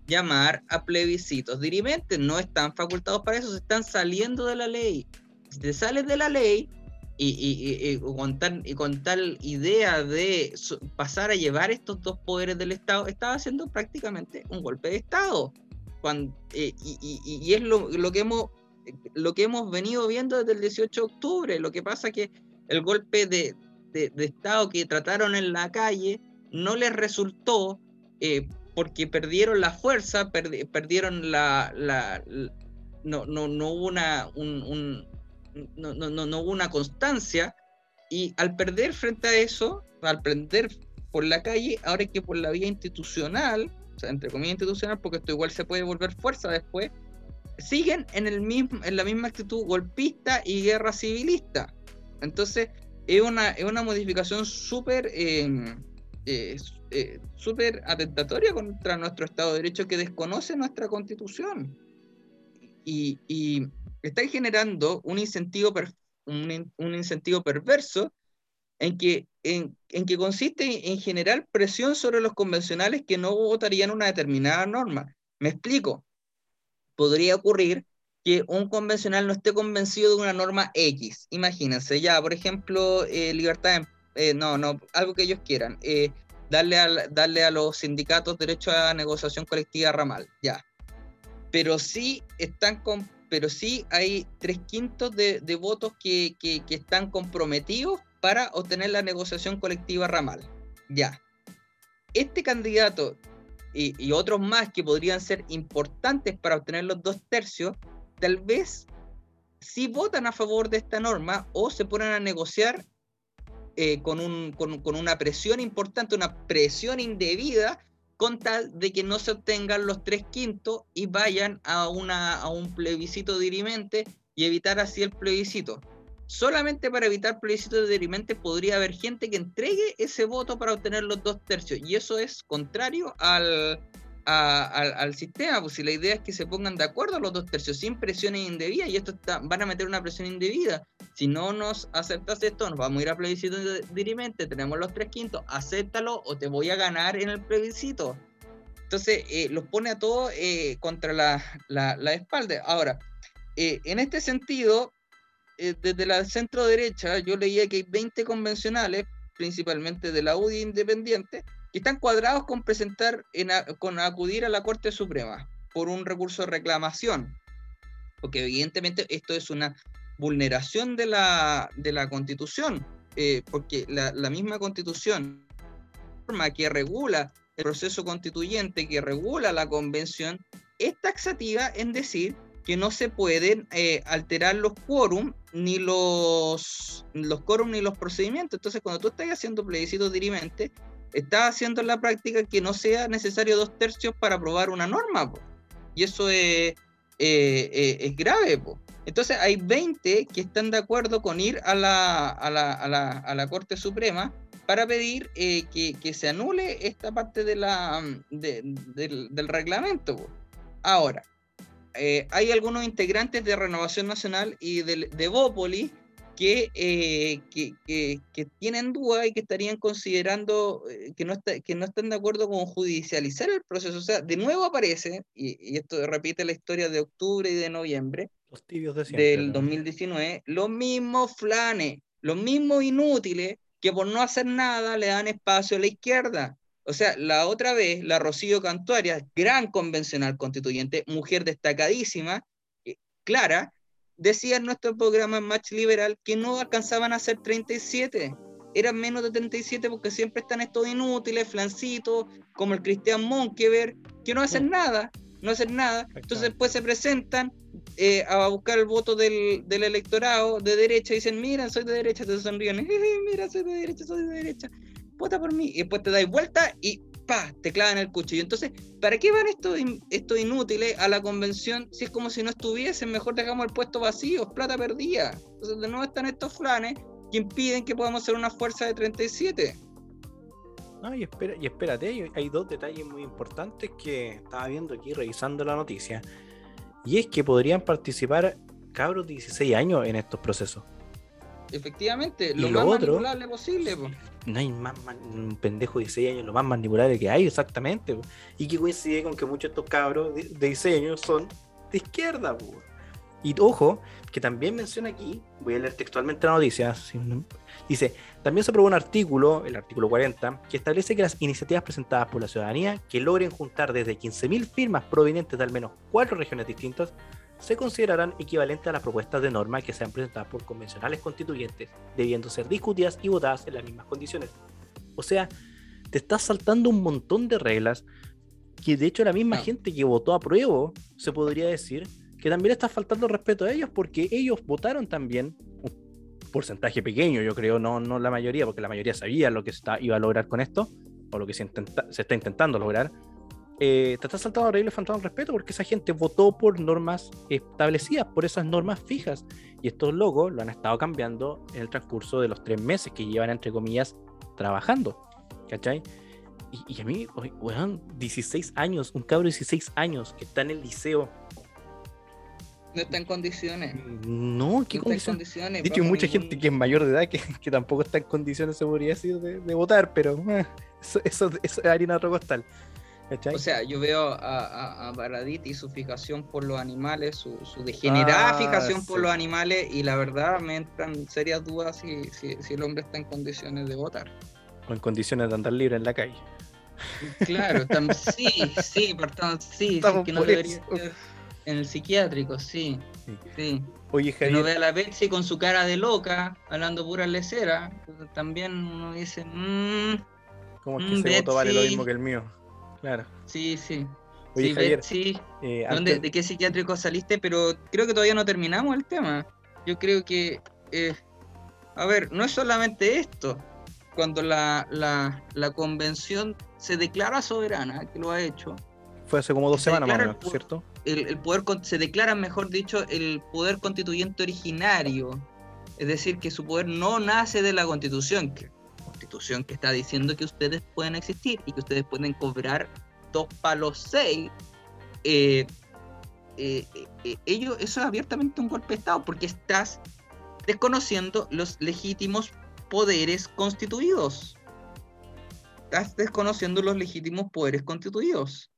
llamar a plebiscitos dirimentes. No están facultados para eso, se están saliendo de la ley. Si te sales de la ley, y, con tal, y, con tal, idea de pasar a llevar estos dos poderes del Estado, estaba haciendo prácticamente un golpe de Estado. Eh, y, es lo, que hemos, lo que hemos venido viendo desde el 18 de octubre. Lo que pasa que el golpe de, de, Estado que trataron en la calle no les resultó eh, porque perdieron la fuerza, perdieron la... la, no, no, no hubo una, un no, no, no, hubo una constancia y al perder frente a eso, al perder por la calle, ahora hay que por la vía institucional, o sea, entre comillas institucional, porque esto igual se puede volver fuerza después, siguen en, el mismo, en la misma actitud golpista y guerra civilista. Entonces, es una, es una modificación súper eh, eh, eh, súper atentatoria contra nuestro Estado de Derecho que desconoce nuestra constitución. Y, y, están generando un incentivo, un, un, incentivo perverso en que, en, en, que consiste en generar presión sobre los convencionales que no votarían una determinada norma. Me explico. Podría ocurrir que un convencional no esté convencido de una norma X. Imagínense, ya, por ejemplo, eh, libertad, eh, no, no, algo que ellos quieran. Eh, darle, a, darle a los sindicatos derecho a negociación colectiva ramal, ya. Pero sí están con, pero sí hay tres quintos de, votos que, están comprometidos para obtener la negociación colectiva ramal. Ya. Este candidato y, otros más que podrían ser importantes para obtener los dos tercios, tal vez sí votan a favor de esta norma o se ponen a negociar eh, con, un, con, con, una presión importante, una presión indebida con tal de que no se obtengan los tres quintos y vayan a, un plebiscito dirimente y evitar así el plebiscito. Solamente para evitar plebiscito dirimente podría haber gente que entregue ese voto para obtener los dos tercios y eso es contrario al, al, sistema, pues si la idea es que se pongan de acuerdo los dos tercios sin presiones indebidas y esto está, van a meter una presión indebida. Si no nos aceptas esto, nos vamos a ir a plebiscito dirimente, tenemos los tres quintos, acéptalo o te voy a ganar en el plebiscito. Entonces eh, los pone a todos eh, contra la, la, espalda. Ahora, eh, en este sentido, desde la centro derecha, yo leía que hay 20 convencionales, principalmente de la UDI independiente, que están cuadrados con presentar, con acudir a la Corte Suprema por un recurso de reclamación, porque evidentemente esto es una vulneración de la, de la Constitución, eh, porque la, la, misma Constitución que regula el proceso constituyente, que regula la convención, es taxativa en decir que no se pueden eh, alterar los quórum ni los, los quórum ni los procedimientos. Entonces, cuando tú estás haciendo plebiscitos dirimentes, está haciendo en la práctica que no sea necesario dos tercios para aprobar una norma. Y eso es, eh, eh, es grave. Entonces hay 20 que están de acuerdo con ir a la, a la, a la, a la Corte Suprema para pedir eh, que, que, se anule esta parte de la, del, del, reglamento. Ahora, hay algunos integrantes de Renovación Nacional y de, de Bópoli eh, que, que, tienen duda y que estarían considerando eh, que, no que no están de acuerdo con judicializar el proceso. O sea, de nuevo aparece, y, esto repite la historia de octubre y de noviembre los tibios de del 2019, los mismos flanes, los mismos inútiles que por no hacer nada le dan espacio a la izquierda. O sea, la otra vez, la Rocío Cantuarias, gran convencional constituyente, mujer destacadísima, eh, clara, decía en nuestro programa Match Liberal que no alcanzaban a ser 37. Eran menos de 37 porque siempre están estos inútiles, flancitos, como el Cristian Monkever, que no hacen nada, no hacen nada. Entonces después se presentan eh, a buscar el voto del, del, electorado de derecha y dicen, mira, soy de derecha, te sonríen, mira, soy de derecha, soy de derecha, vota por mí. Y después te dais vuelta y pa, te clavan el cuchillo. Entonces, ¿para qué van estos, estos inútiles a la convención si es como si no estuviesen? Mejor dejamos el puesto vacío, plata perdida. Entonces, de nuevo están estos flanes que impiden que podamos ser una fuerza de 37. No, y, espera, y espérate, hay dos detalles muy importantes que estaba viendo aquí revisando la noticia. Y es que podrían participar cabros de 16 años en estos procesos. Efectivamente, lo, más manipulable posible. No hay más, un pendejo de 16 años, lo más manipulable que hay, exactamente. Y que coincide con que muchos de estos cabros de, de 16 años son de izquierda. Y ojo, que también menciona aquí, voy a leer textualmente la noticia, dice, también se aprobó un artículo, el artículo 40, que establece que las iniciativas presentadas por la ciudadanía que logren juntar desde 15.000 firmas provenientes de al menos cuatro regiones distintas se considerarán equivalentes a las propuestas de norma que sean presentadas por convencionales constituyentes, debiendo ser discutidas y votadas en las mismas condiciones. O sea, te estás saltando un montón de reglas que de hecho la misma gente que votó a prueba, se podría decir, que también está faltando respeto a ellos porque ellos votaron también, un porcentaje pequeño yo creo, no, no la mayoría, porque la mayoría sabía lo que se iba a lograr con esto, o lo que se, se está intentando lograr, eh, te estás saltando la regla faltando el respeto porque esa gente votó por normas establecidas, por esas normas fijas. Y estos logos lo han estado cambiando en el transcurso de los tres meses que llevan, entre comillas, trabajando. ¿Cachai? Y, a mí, weón, 16 años, un cabro de 16 años que está en el liceo. No está en condiciones. No, ¿qué condiciones? De hecho, hay mucha gente que es mayor de edad que, que, tampoco está en condiciones, se podría decir, de, votar, pero eh, eso, eso, eso, es harina otro costal. O sea, yo veo a, a, Baradit y su fijación por los animales, su, degenerada ah, fijación por los animales, y la verdad me entran serias dudas si, si, el hombre está en condiciones de votar. O en condiciones de andar libre en la calle. Claro, sí, sí, perdón, sí, que no debería estar en el psiquiátrico, sí. sí. Oye, Javier. Uno ve a la Betsy con su cara de loca, hablando pura lecera, también uno dice, mmm, ¿cómo es que ese voto vale lo mismo que el mío? Claro. Sí, sí. sí, eh, ¿De qué psiquiátrico saliste? Pero creo que todavía no terminamos el tema. Yo creo que, eh, a ver, no es solamente esto. Cuando la, la, convención se declara soberana, que lo ha hecho. Fue hace como dos semanas más o menos, ¿cierto? El, poder se declara, mejor dicho, el poder constituyente originario. Es decir, que su poder no nace de la constitución, que constitución que está diciendo que ustedes pueden existir y que ustedes pueden cobrar dos palos seis, eh, eh, eh, ello, eso es abiertamente un golpe de Estado porque estás desconociendo los legítimos poderes constituidos. Estás desconociendo los legítimos poderes constituidos.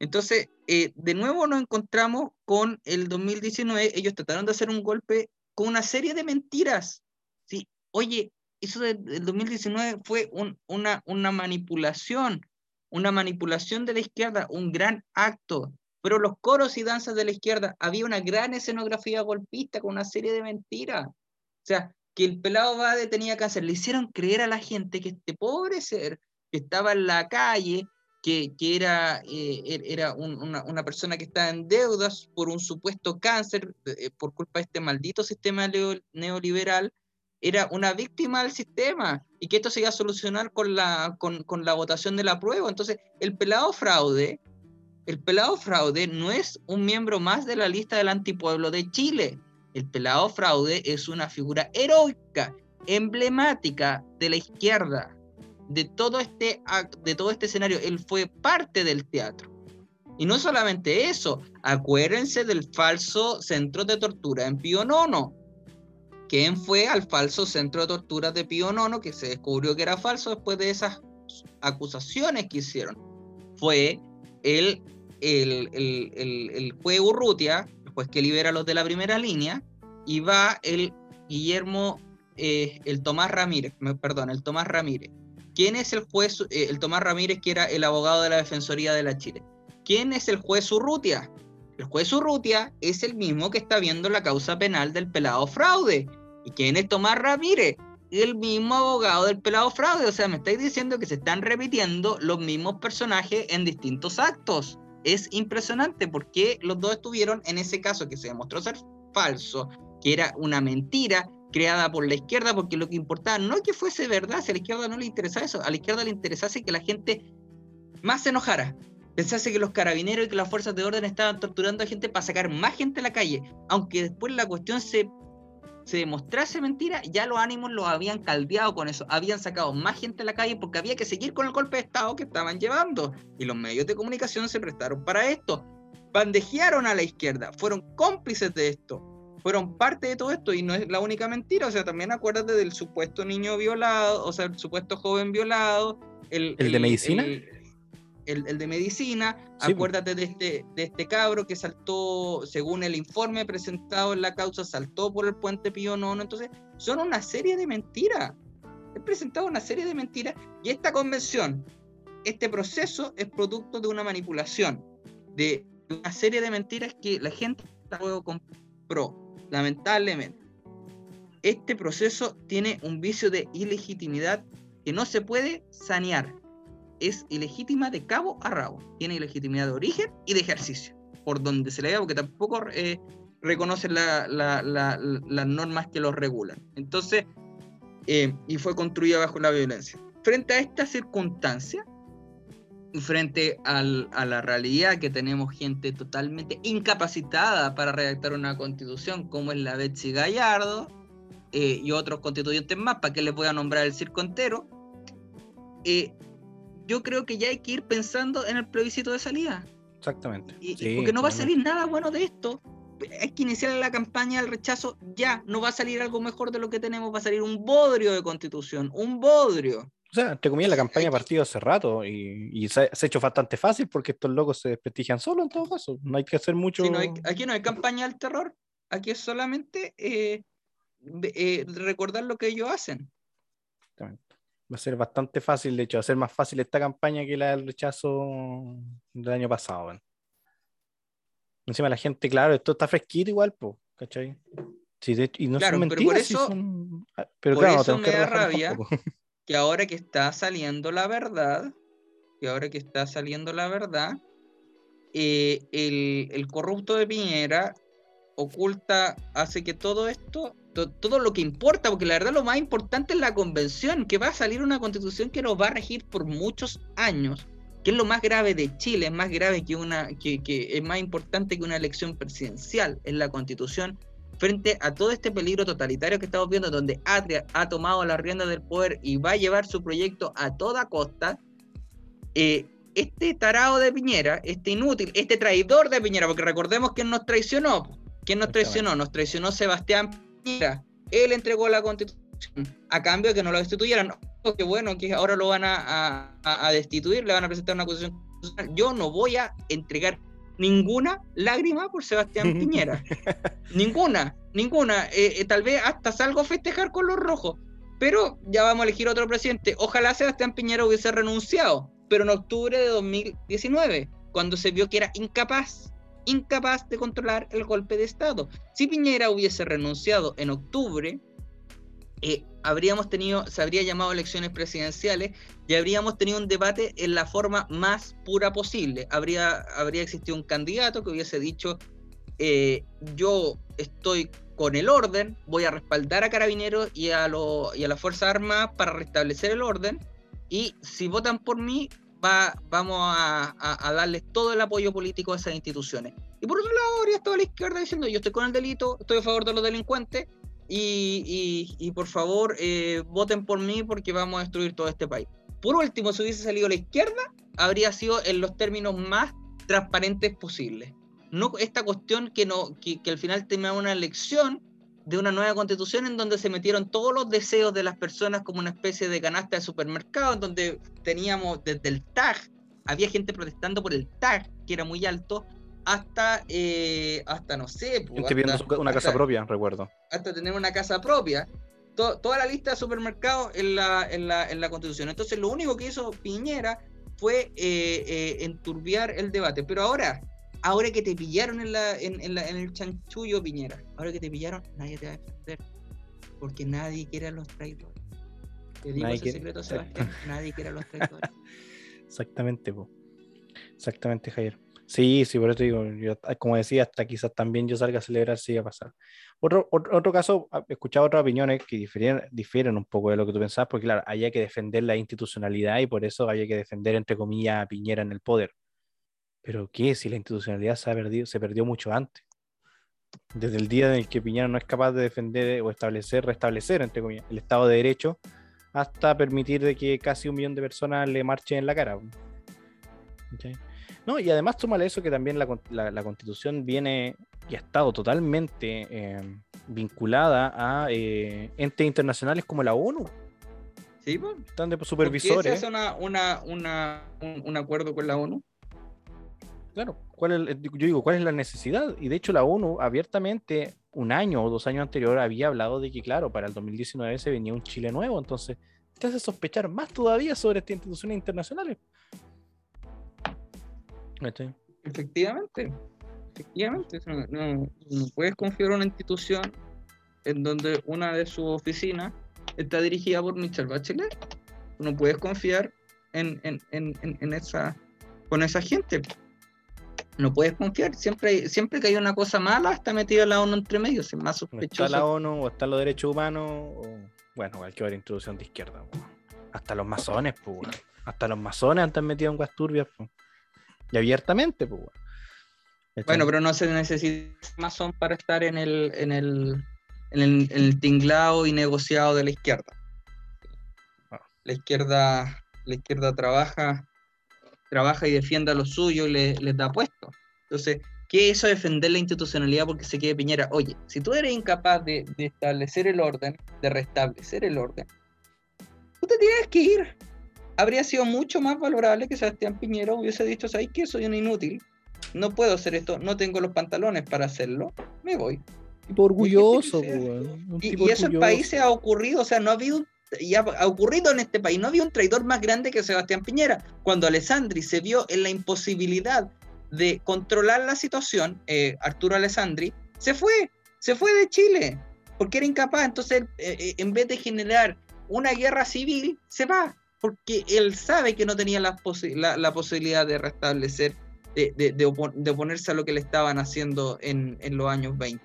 Entonces, de nuevo nos encontramos con el 2019, ellos trataron de hacer un golpe con una serie de mentiras. ¿sí? Oye, eso del 2019 fue una, manipulación, una manipulación de la izquierda, un gran acto. Pero los coros y danzas de la izquierda, había una gran escenografía golpista con una serie de mentiras. O sea, que el pelado Bade tenía cáncer. Le hicieron creer a la gente que este pobre ser que estaba en la calle, que, que era, eh, er, era una, una, persona que estaba en deudas por un supuesto cáncer, eh, por culpa de este maldito sistema neoliberal, era una víctima del sistema y que esto se iba a solucionar con la, con, con la votación de la prueba. Entonces, el pelado fraude, el pelado fraude no es un miembro más de la lista del antipueblo de Chile. El pelado fraude es una figura heroica, emblemática de la izquierda, de todo este, de todo este escenario. Él fue parte del teatro. Y no solamente eso, acuérdense del falso centro de tortura en Pío Nono quién fue al falso centro de tortura de Pío Nono, que se descubrió que era falso después de esas acusaciones que hicieron. Fue el, el, el, el, juez Urrutia, juez que libera a los de la primera línea, y va el Guillermo, eh, el Tomás Ramírez, perdón, el Tomás Ramírez. ¿Quién es el juez, eh, el Tomás Ramírez, que era el abogado de la Defensoría de la Chile? ¿Quién es el juez Urrutia? El juez Urrutia es el mismo que está viendo la causa penal del pelado fraude. ¿Y quién es Tomás Ramírez? El mismo abogado del pelado fraude. O sea, me estáis diciendo que se están repitiendo los mismos personajes en distintos actos. Es impresionante porque los dos estuvieron en ese caso que se demostró ser falso, que era una mentira creada por la izquierda, porque lo que importaba no es que fuese verdad, si a la izquierda no le interesaba eso, a la izquierda le interesase que la gente más se enojara. Pensase que los carabineros y que las fuerzas de orden estaban torturando a gente para sacar más gente a la calle. Aunque después la cuestión se, se demostrase mentira, ya los ánimos los habían caldeado con eso. Habían sacado más gente a la calle porque había que seguir con el golpe de Estado que estaban llevando. Y los medios de comunicación se prestaron para esto. Bandejearon a la izquierda, fueron cómplices de esto fueron parte de todo esto y no es la única mentira, o sea, también acuérdate del supuesto niño violado, o sea, el supuesto joven violado, el, ¿El, de medicina. El, de medicina, acuérdate de este, de este cabro que saltó, según el informe presentado en la causa, saltó por el puente Pío Nono, entonces son una serie de mentiras, he presentado una serie de mentiras y esta convención, este proceso es producto de una manipulación, de una serie de mentiras que la gente luego compró lamentablemente, este proceso tiene un vicio de ilegitimidad que no se puede sanear. Es ilegítima de cabo a rabo. Tiene ilegitimidad de origen y de ejercicio, por donde se le vea, porque tampoco eh, reconoce las normas que lo regulan. Entonces, eh, y fue construida bajo la violencia. Frente a esta circunstancia, frente a la realidad que tenemos gente totalmente incapacitada para redactar una constitución, como es la Betsy Gallardo eh, y otros constituyentes más, para que les voy a nombrar el circo entero, eh, yo creo que ya hay que ir pensando en el plebiscito de salida. Exactamente. porque no va a salir nada bueno de esto. Hay que iniciar la campaña del rechazo ya. No va a salir algo mejor de lo que tenemos, va a salir un bodrio de constitución, un bodrio. O sea, te comía la campaña partido hace rato y, se, ha hecho bastante fácil porque estos locos se desprestigian solo en todo caso. No hay que hacer mucho. aquí no hay campaña del terror. Aquí es solamente eh, eh, recordar lo que ellos hacen. Va a ser bastante fácil, de hecho, va a ser más fácil esta campaña que la del rechazo del año pasado. Encima la gente, claro, esto está fresquito igual, po, ¿cachai? Sí, y no claro, son mentiras, pero por eso, son... Ah, pero por eso me da rabia que ahora que está saliendo la verdad, que ahora que está saliendo la verdad, eh, el, corrupto de Piñera oculta, hace que todo esto, todo lo que importa, porque la verdad lo más importante es la convención, que va a salir una constitución que nos va a regir por muchos años, que es lo más grave de Chile, es más grave que una, que, que es más importante que una elección presidencial, es la constitución frente a todo este peligro totalitario que estamos viendo, donde Atria ha tomado la rienda del poder y va a llevar su proyecto a toda costa, eh, este tarado de Piñera, este inútil, este traidor de Piñera, porque recordemos que nos traicionó, ¿quién nos traicionó? Nos traicionó Sebastián Piñera, él entregó la constitución a cambio de que no lo destituyeran. Oh, qué bueno que ahora lo van a, a destituir, le van a presentar una constitución. Yo no voy a entregar ninguna lágrima por Sebastián Piñera. ninguna, ninguna. Eh, eh, tal vez hasta salgo a festejar con los rojos. Pero ya vamos a elegir otro presidente. Ojalá Sebastián Piñera hubiese renunciado, pero en octubre de 2019, cuando se vio que era incapaz, incapaz de controlar el golpe de Estado. Si Piñera hubiese renunciado en octubre, eh, habríamos tenido, se habría llamado elecciones presidenciales y habríamos tenido un debate en la forma más pura posible. Habría, habría existido un candidato que hubiese dicho, eh, yo estoy con el orden, voy a respaldar a Carabineros y a, lo, y a la Fuerza Armada para restablecer el orden, y si votan por mí, va, vamos a, a, darles todo el apoyo político a esas instituciones. Y por otro lado, habría estado la izquierda diciendo, yo estoy con el delito, estoy a favor de los delincuentes, y, por favor eh, voten por mí porque vamos a destruir todo este país. Por último, si hubiese salido a la izquierda, habría sido en los términos más transparentes posibles. No esta cuestión que, no, que, al final tenía una elección de una nueva constitución en donde se metieron todos los deseos de las personas como una especie de canasta de supermercado, en donde teníamos desde el TAG, había gente protestando por el TAG, que era muy alto, hasta, eh, hasta no sé. Pues, una casa propia, recuerdo. Hasta tener una casa propia. toda la lista de supermercados en la, en, la, en la constitución. Entonces, lo único que hizo Piñera fue eh, eh, enturbiar el debate. Pero ahora, ahora que te pillaron en, la, en, en, la, en el chanchullo, Piñera, ahora que te pillaron, nadie te va a defender. Porque nadie quiere a los traidores. Te digo nadie ese quiere... secreto, Sebastián. nadie quiere a los traidores. Exactamente, po. Exactamente, Javier. Sí, sí, por eso digo, como decía, hasta quizás también yo salga a celebrar si va a pasar. Otro, otro, caso, ah, he escuchado otras opiniones que difieren, difieren un poco de lo que tú pensabas, porque claro, había que defender la institucionalidad y por eso había que defender, entre comillas, a Piñera en el poder. Pero ¿qué? Si la institucionalidad se, ha perdido, se perdió mucho antes. Desde el día en el que Piñera no es capaz de defender o establecer, restablecer, entre comillas, el Estado de Derecho, hasta permitir de que casi un millón de personas le marchen en la cara. No, y además tómale eso que también la, constitución viene y ha estado totalmente eh, vinculada a eh, entes internacionales como la ONU. Sí, pues. Están de supervisores. ¿Por qué se hace un, acuerdo con la ONU? Claro, ¿cuál es, yo digo, ¿cuál es la necesidad? Y de hecho la ONU abiertamente un año o dos años anterior había hablado de que, claro, para el 2019 se venía un Chile nuevo, entonces te hace sospechar más todavía sobre estas instituciones internacionales. Efectivamente, efectivamente. No, puedes confiar en una institución en donde una de sus oficinas está dirigida por Michelle Bachelet. No puedes confiar en, esa, con esa gente. No puedes confiar. Siempre, siempre que hay una cosa mala, está metida la ONU entre medios, es más sospechoso. Está la ONU o está los derechos humanos, o bueno, cualquier introducción de izquierda. Hasta los masones, pues, hasta los masones han metido en guasturbias. Pues. Y abiertamente, pues, bueno. pero no se necesita masón para estar en el, en el, en el, tinglado y negociado de la izquierda. Ah. La izquierda, la izquierda trabaja, trabaja y defiende a lo suyo y les da puesto. Entonces, ¿qué es eso defender la institucionalidad porque se quede Piñera? Oye, si tú eres incapaz de, de establecer el orden, de restablecer el orden, tú te tienes que ir habría sido mucho más valorable que Sebastián Piñera hubiese dicho, ¿sabes qué? Soy un inútil, no puedo hacer esto, no tengo los pantalones para hacerlo, me voy. Tipo orgulloso, y, eso en países ha ocurrido, o sea, no ha habido, y ha, ocurrido en este país, no había un traidor más grande que Sebastián Piñera. Cuando Alessandri se vio en la imposibilidad de controlar la situación, eh, Arturo Alessandri, se fue, se fue de Chile, porque era incapaz, entonces eh, eh, en vez de generar una guerra civil, se va, porque él sabe que no tenía la, la, posibilidad de restablecer, de, de, oponerse a lo que le estaban haciendo en, en, los años 20.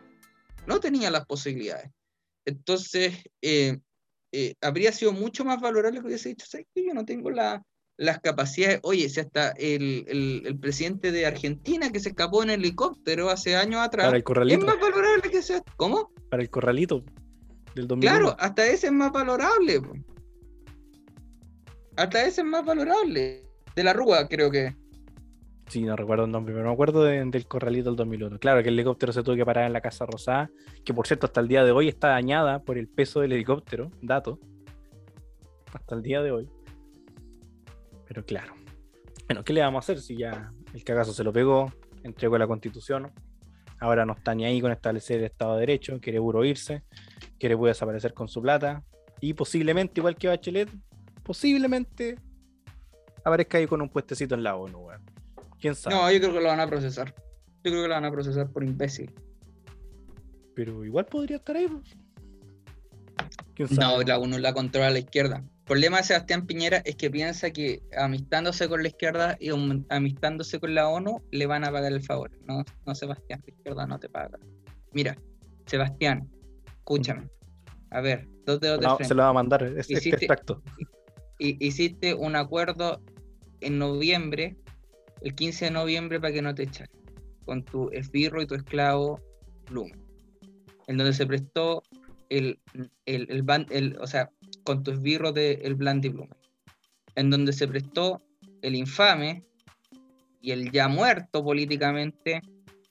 No tenía las posibilidades. Entonces, eh, eh, habría sido mucho más valorable que hubiese dicho, ¿sabes qué? Yo no tengo la, las capacidades. Oye, si hasta el, el, el, presidente de Argentina que se escapó en helicóptero hace años atrás, Para el corralito. es más valorable que sea. ¿Cómo? Para el corralito del Claro, hasta ese es más valorable. Hasta ese es más valorable. De la Rúa, creo que. Sí, no recuerdo el nombre, pero me acuerdo del corralito del 2001. Claro que el helicóptero se tuvo que parar en la Casa Rosada, que por cierto hasta el día de hoy está dañada por el peso del helicóptero, dato. Hasta el día de hoy. Pero claro. Bueno, ¿qué le vamos a hacer si ya el cagazo se lo pegó, entregó la constitución? Ahora no está ni ahí con establecer el Estado de Derecho, quiere puro irse, quiere desaparecer con su plata y posiblemente, igual que Bachelet, posiblemente aparezca ahí con un puestecito en la ONU, ¿Quién sabe? No, yo creo que lo van a procesar. Yo creo que lo van a procesar por imbécil. Pero igual podría estar ahí. Pues. ¿Quién sabe? No, la ONU la controla la izquierda. El problema de Sebastián Piñera es que piensa que amistándose con la izquierda y amistándose con la ONU le van a pagar el favor. No, no Sebastián, la izquierda no te paga. Mira, Sebastián, escúchame. A ver, dos dedos de Se lo va a mandar, es, este extracto hiciste un acuerdo en noviembre, el 15 de noviembre, para que no te echaran, con tu esbirro y tu esclavo Blumen, en donde se prestó el, el, el, o sea, con tu esbirro de el Blandy Blumen, en donde se prestó el infame y el ya muerto políticamente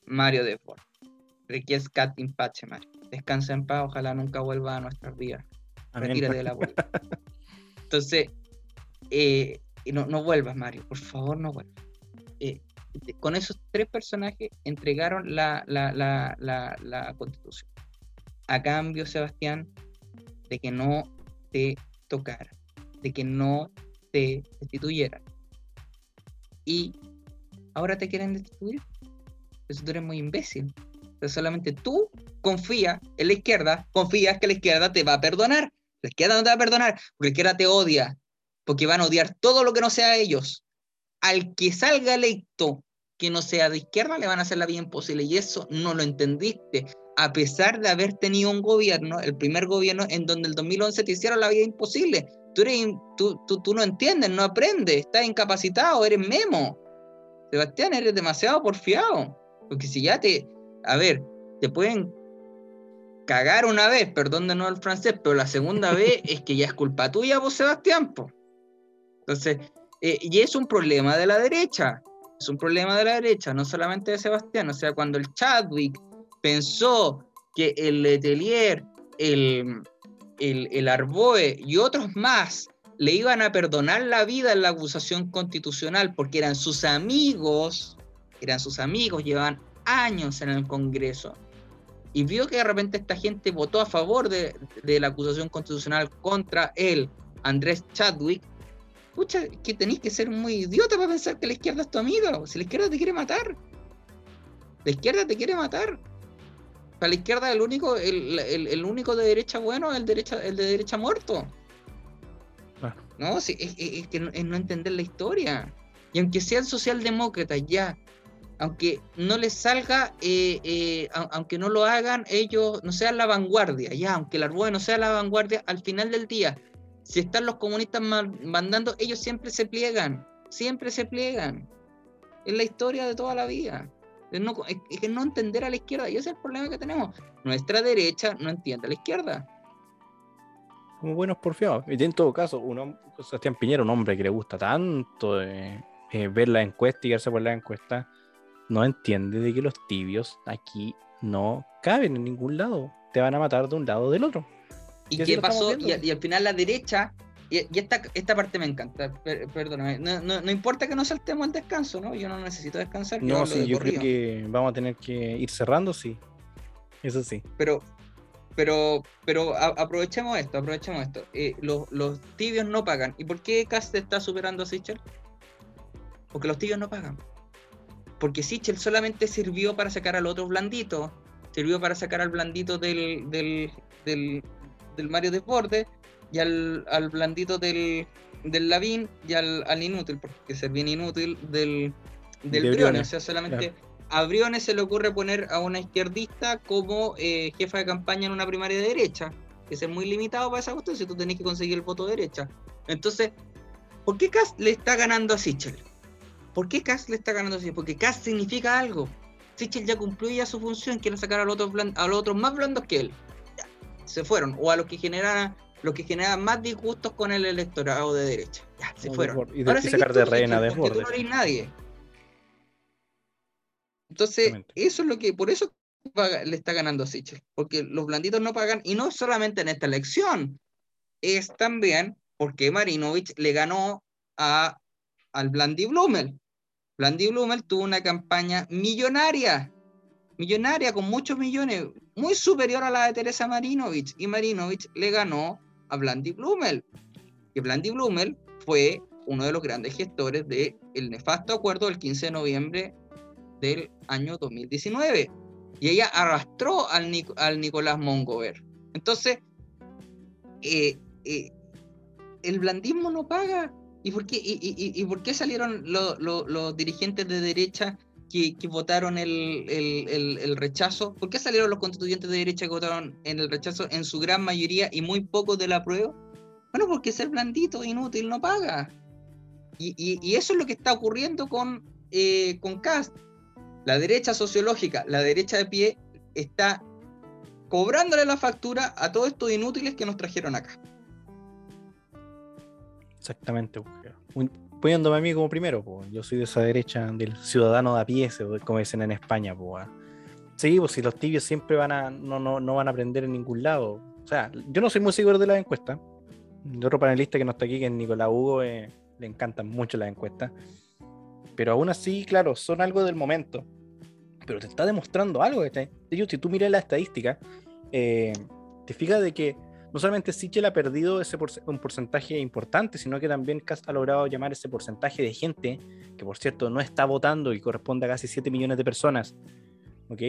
Mario de Ford. Requiescat Impache, Mario. Descansa en paz, ojalá nunca vuelva a nuestras vidas. Retírate de la vuelta. Entonces, eh, no, no vuelvas, Mario, por favor, no vuelvas. Eh, con esos tres personajes entregaron la, constitución. A cambio, Sebastián, de que no te tocara, de que no te destituyeran. Y ahora te quieren destituir. Eso tú eres muy imbécil. Pero solamente tú confías en la izquierda, confías que la izquierda te va a perdonar. La izquierda no te va a perdonar porque la izquierda te odia, porque van a odiar todo lo que no sea ellos. Al que salga electo que no sea de izquierda le van a hacer la vida imposible y eso no lo entendiste, a pesar de haber tenido un gobierno, el primer gobierno en donde el 2011 te hicieron la vida imposible. Tú, eres, tú, tú, tú no entiendes, no aprendes, estás incapacitado, eres memo. Sebastián, eres demasiado porfiado. Porque si ya te, a ver, te pueden cagar una vez, perdón de nuevo el francés, pero la segunda vez es que ya es culpa tuya vos, Sebastián. Entonces, eh, y es un problema de la derecha, es un problema de la derecha, no solamente de Sebastián. O sea, cuando el Chadwick pensó que el Letelier, el, el, el Arboe y otros más le iban a perdonar la vida en la acusación constitucional porque eran sus amigos, eran sus amigos, llevaban años en el Congreso y vio que de repente esta gente votó a favor de, la acusación constitucional contra él, Andrés Chadwick, pucha, que tenéis que ser muy idiota para pensar que la izquierda es tu amiga, si la izquierda te quiere matar. La izquierda te quiere matar. Para la izquierda el único, el, único de derecha bueno es el, derecha, el de derecha muerto. No, sí, es, que no, es no entender la historia. Y aunque sean socialdemócratas ya, aunque no les salga, eh, eh, aunque no lo hagan, ellos no sean la vanguardia, ya, aunque el Arboe no sea la vanguardia, al final del día, si están los comunistas mandando, ellos siempre se pliegan, siempre se pliegan. Es la historia de toda la vida. Es, no, no entender a la izquierda, y ese es el problema que tenemos. Nuestra derecha no entiende a la izquierda. Como buenos porfiados. Y en todo caso, uno, Sebastián Piñera, un hombre que le gusta tanto eh, ver la encuesta y irse por la encuesta no entiende de que los tibios aquí no caben en ningún lado. Te van a matar de un lado o del otro. ¿Y, qué pasó? Y, al final la derecha, y, esta, esta parte me encanta, perdóname, no, importa que no saltemos al descanso, ¿no? Yo no necesito descansar. No, sí, yo creo que vamos a tener que ir cerrando, sí. Eso sí. Pero, pero, pero aprovechemos esto, aprovechemos esto. Eh, los, los, tibios no pagan. ¿Y por qué Cast está superando a Sichel? Porque los tibios no pagan porque Sichel solamente sirvió para sacar al otro blandito, sirvió para sacar al blandito del, del, del, del Mario Desbordes y al, al blandito del, del Lavín y al, al inútil, porque es bien inútil del, del Briones. O sea, solamente a Briones se le ocurre poner a una izquierdista como eh, jefa de campaña en una primaria de derecha, que es muy limitado para esa cuestión si tú tenés que conseguir el voto de derecha. Entonces, ¿por qué Cast le está ganando a Sichel? ¿Por qué Cass le está ganando así? Porque Cass significa algo. Sichel ya cumplió ya su función, quiere sacar a los otros, a los otros más blandos que él. Se fueron. O a los que generan los que generan más disgustos con el electorado de derecha. Ya, se fueron. Y, de, sacar de reina de borde. No hay nadie. Entonces, eso es lo que, por eso le está ganando a Sichel, porque los blanditos no pagan, y no solamente en esta elección, es también porque Marinovich le ganó a, al Blandi Blumel. Blandi Blumel tuvo una campaña millonaria, millonaria con muchos millones, muy superior a la de Teresa Marinovich. Y Marinovich le ganó a Blandi Blumel. Y Blandi Blumel fue uno de los grandes gestores del el nefasto acuerdo del 15 de noviembre del año 2019. Y ella arrastró al, al Nicolás Mongover. Entonces, eh, eh, el blandismo no paga. ¿Y por qué, y, por qué salieron los dirigentes de derecha que, votaron el, rechazo? ¿Por qué salieron los constituyentes de derecha que votaron en el rechazo en su gran mayoría y muy pocos de la prueba? Bueno, porque ser blandito, inútil, no paga. Y, eso es lo que está ocurriendo con, eh, con Cast. La derecha sociológica, la derecha de pie, está cobrándole la factura a todos estos inútiles que nos trajeron acá. Exactamente, poniéndome a mí como primero, yo soy de esa derecha del ciudadano de a pie, como dicen en España. Pues, sí, pues si los tibios siempre van a, no, no, no van a aprender en ningún lado. O sea, yo no soy muy seguro de las encuestas. Otro panelista que no está aquí, que es Nicolás Hugo, eh, le encantan mucho las encuestas. Pero aún así, claro, son algo del momento. Pero te está demostrando algo. Hecho, si tú miras la estadística, eh, te fijas de que no solamente Sichel ha perdido ese un porcentaje importante, sino que también ha logrado llamar ese porcentaje de gente, que por cierto no está votando y corresponde a casi 7 millones de personas, ¿ok?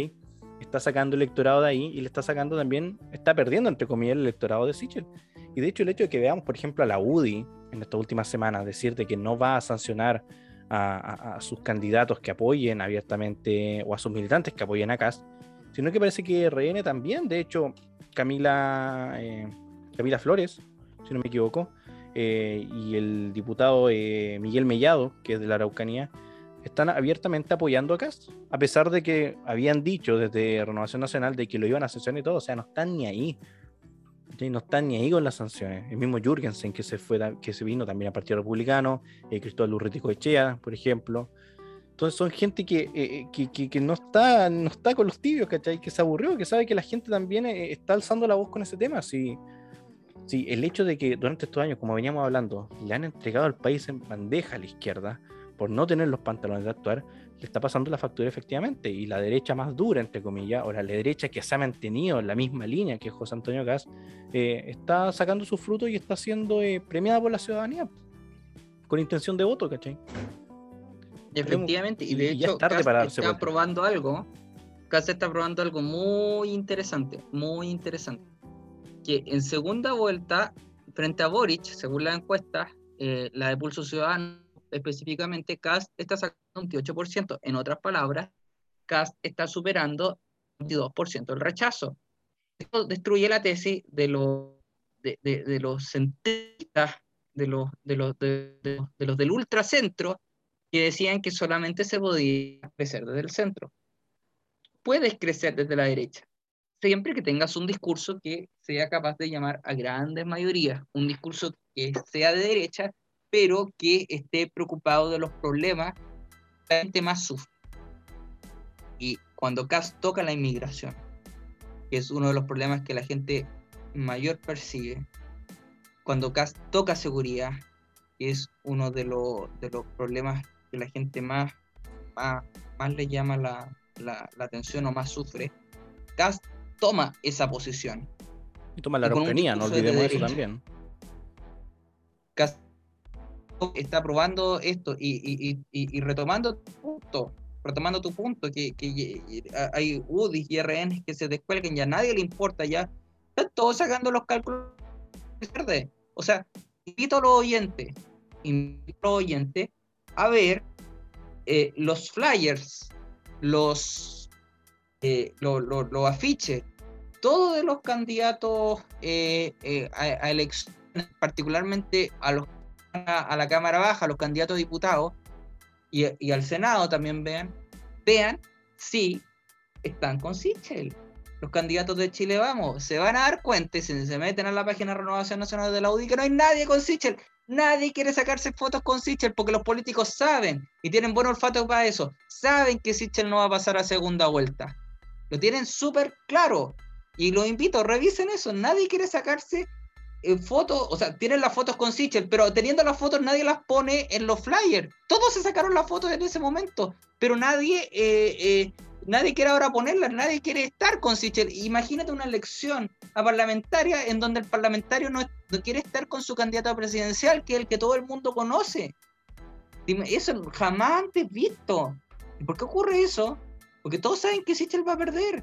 Está sacando el electorado de ahí y le está sacando también, está perdiendo entre comillas el electorado de Sichel. Y de hecho el hecho de que veamos, por ejemplo, a la UDI en estas últimas semanas decirte que no va a sancionar a, sus candidatos que apoyen abiertamente o a sus militantes que apoyen a Cast, sino que parece que RN también, de hecho, Camila, eh, Camila Flores, si no me equivoco, eh, y el diputado eh, Miguel Mellado, que es de la Araucanía, están abiertamente apoyando a Cast, a pesar de que habían dicho desde Renovación Nacional de que lo iban a sancionar y todo, o sea, no están ni ahí. No están ni ahí con las sanciones. El mismo Jürgensen, que se, fue, que se vino también a Partido Republicano, eh, Cristóbal Urretico Echea, por ejemplo. Entonces son gente que, eh, que, que, no, está, no está con los tibios, ¿cachai? Que se aburrió, que sabe que la gente también eh, está alzando la voz con ese tema. Sí, sí, el hecho de que durante estos años, como veníamos hablando, le han entregado al país en bandeja a la izquierda, por no tener los pantalones de actuar, le está pasando la factura efectivamente. Y la derecha más dura, entre comillas, o la derecha que se ha mantenido en la misma línea que José Antonio Gas, eh, está sacando sus frutos y está siendo eh, premiada por la ciudadanía con intención de voto, ¿cachai? Efectivamente, y de hecho, está probando algo. Cas está probando algo muy interesante, muy interesante. Que en segunda vuelta, frente a Boric, según la encuesta, eh, la de Pulso Ciudadano, específicamente, Cast está sacando un 28%. En otras palabras, Cast está superando un 22% el rechazo. Esto destruye la tesis de los, de, de, los centristas, de los, de, los, de, los del ultracentro, que decían que solamente se podía crecer desde el centro. Puedes crecer desde la derecha, siempre que tengas un discurso que sea capaz de llamar a grandes mayorías, un discurso que sea de derecha, pero que esté preocupado de los problemas que la gente más sufre. Y cuando CAS toca la inmigración, que es uno de los problemas que la gente mayor percibe, cuando CAS toca seguridad, que es uno de, de los problemas que la gente más, más, le llama la, la, atención o más sufre, CAS toma esa posición. Y toma la Araucanía, no olvidemos eso también. Está probando esto y, retomando tu punto, retomando tu punto, que, hay UDIs y RNs que se descuelguen, ya a nadie le importa, ya. Están todos sacando los cálculos O sea, invito a los oyentes, invito a los oyentes a ver eh, los flyers, los, eh, los, afiches, todos de los candidatos eh, a, a elecciones, particularmente a los a, la Cámara Baja, a los candidatos a diputados y, al Senado también vean, vean si están con Sichel. Los candidatos de Chile Vamos se van a dar cuenta si se meten a la página de Renovación Nacional de la UDI que no hay nadie con Sichel. Nadie quiere sacarse fotos con Sichel porque los políticos saben y tienen buen olfato para eso. Saben que Sichel no va a pasar a segunda vuelta. Lo tienen súper claro. Y los invito, revisen eso. Nadie quiere sacarse fotos, o sea, tienen las fotos con Sichel, pero teniendo las fotos nadie las pone en los flyers. Todos se sacaron las fotos en ese momento, pero nadie, eh, eh, nadie quiere ahora ponerlas, nadie quiere estar con Sichel. Imagínate una elección a parlamentaria en donde el parlamentario no, quiere estar con su candidato presidencial, que es el que todo el mundo conoce. Eso jamás antes visto. ¿Y por qué ocurre eso? Porque todos saben que Sichel va a perder.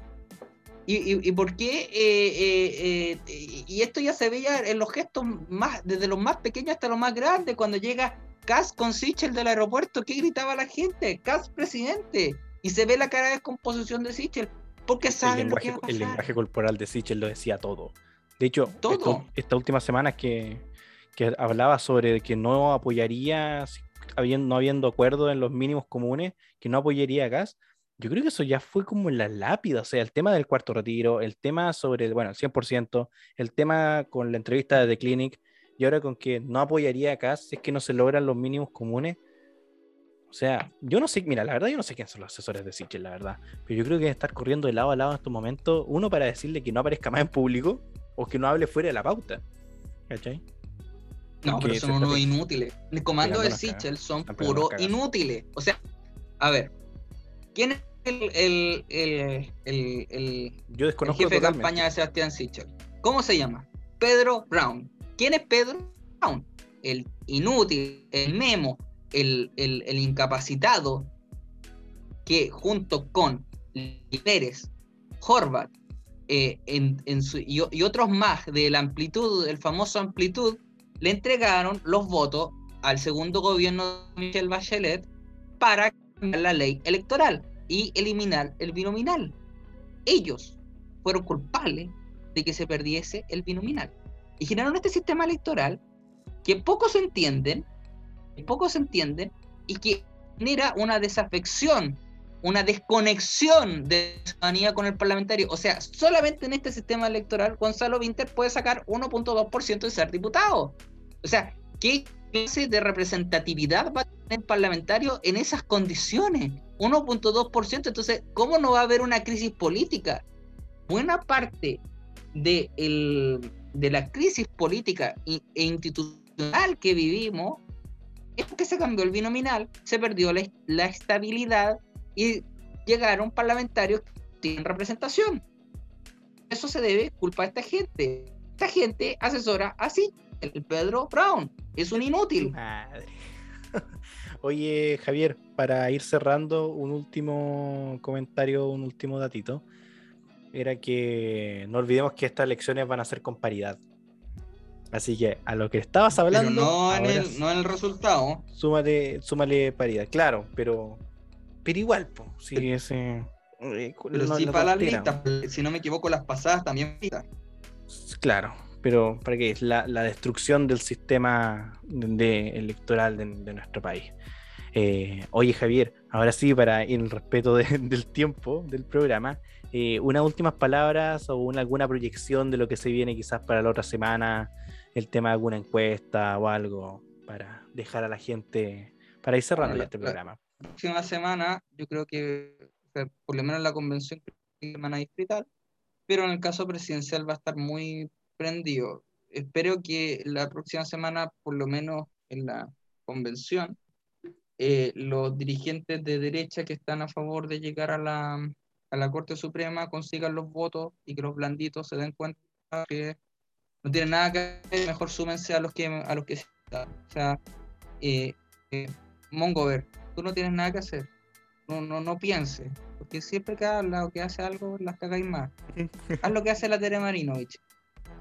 ¿Y, por qué? Eh, eh, eh, y esto ya se veía en los gestos más, desde los más pequeños hasta los más grandes, cuando llega Cas con Sichel del aeropuerto, ¿qué gritaba la gente? Cas presidente. Y se ve la cara de descomposición de Sichel, porque saben lo que El lenguaje corporal de Sichel lo decía todo. De hecho, ¿Todo? esta última semana que, que hablaba sobre que no apoyaría, no habiendo acuerdo en los mínimos comunes, que no apoyaría a Gas, yo creo que eso ya fue como la lápida, o sea, el tema del cuarto retiro, el tema sobre, bueno, el 100%, el tema con la entrevista de The Clinic, y ahora con que no apoyaría acá si es que no se logran los mínimos comunes. O sea, yo no sé, mira, la verdad yo no sé quién son los asesores de Sichel, la verdad, pero yo creo que estar corriendo de lado a lado en estos momentos, uno para decirle que no aparezca más en público o que no hable fuera de la pauta. ¿Cachai? No, pero son unos inútiles. El comando de Sichel son puros inútiles. O sea, a ver, ¿quién es el, el, el, Yo desconozco jefe de campaña de Sebastián Sichel? ¿Cómo se llama? Pedro Brown. ¿Quién es Pedro Brown? El inútil, el memo, el, incapacitado, que junto con Pérez, Horvat eh, en, y, y, otros más de la amplitud, el famoso amplitud, le entregaron los votos al segundo gobierno de Michelle Bachelet para cambiar la ley electoral y eliminar el binominal. Ellos fueron culpables de que se perdiese el binominal y generaron este sistema electoral que pocos entienden, pocos entienden y que genera una desafección, una desconexión de la ciudadanía con el parlamentario. O sea, solamente en este sistema electoral Gonzalo Winter puede sacar 1.2% de ser diputado. O sea, ¿qué clase de representatividad va a tener el parlamentario en esas condiciones? 1.2%. Entonces, ¿cómo no va a haber una crisis política? Buena parte de, el, de la crisis política e institucional que vivimos es que se cambió el binominal, se perdió la, estabilidad y llegaron parlamentarios que tienen representación. Eso se debe culpa a esta gente. Esta gente asesora así. El Pedro Brown es un inútil. Madre. Oye, Javier, para ir cerrando, un último comentario, un último datito. Era que no olvidemos que estas elecciones van a ser con paridad. Así que a lo que estabas hablando. Pero no, en el, no en el resultado. Súmale, súmale paridad, claro, pero. Pero igual, pues. Sí, ese. Eh, pero sí para las listas, si no me equivoco, las pasadas también. Claro, pero ¿para qué? Es la, la destrucción del sistema de, electoral de, nuestro país. Eh, oye, Javier, ahora sí, para el respeto del tiempo del programa, eh, unas últimas palabras o una, alguna proyección de lo que se viene quizás para la otra semana, el tema de alguna encuesta o algo para dejar a la gente, para ir cerrando este programa. La próxima semana, yo creo que, por lo menos la convención, semana distrital, pero en el caso presidencial va a estar muy prendido. Espero que la próxima semana, por lo menos en la convención, eh, los dirigentes de derecha que están a favor de llegar a la, a la Corte Suprema consigan los votos y que los blanditos se den cuenta que no tienen nada que hacer, mejor súmense a los que a los que o sea eh, eh, Mongover, tú no tienes nada que hacer, no, no, no pienses, porque siempre que habla o que hace algo las cagáis más. Haz lo que hace la Tere Marinovich.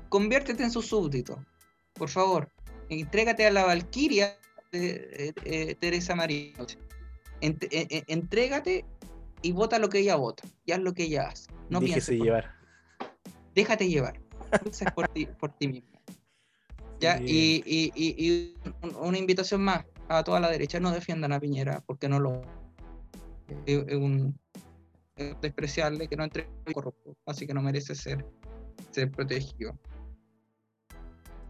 Conviértete en su súbdito, por favor. Entrégate a la Valquiria de, eh, Teresa Marinovich. entrégate y vota lo que ella vota y haz lo que ella hace. No Déjese llevar. Déjate llevar. Por ti, por ti mismo. ¿Ya? Y, y, y, una invitación más a toda la derecha, no defiendan a Piñera porque no lo es un despreciable que no entre corrupto, así que no merece ser, ser protegido.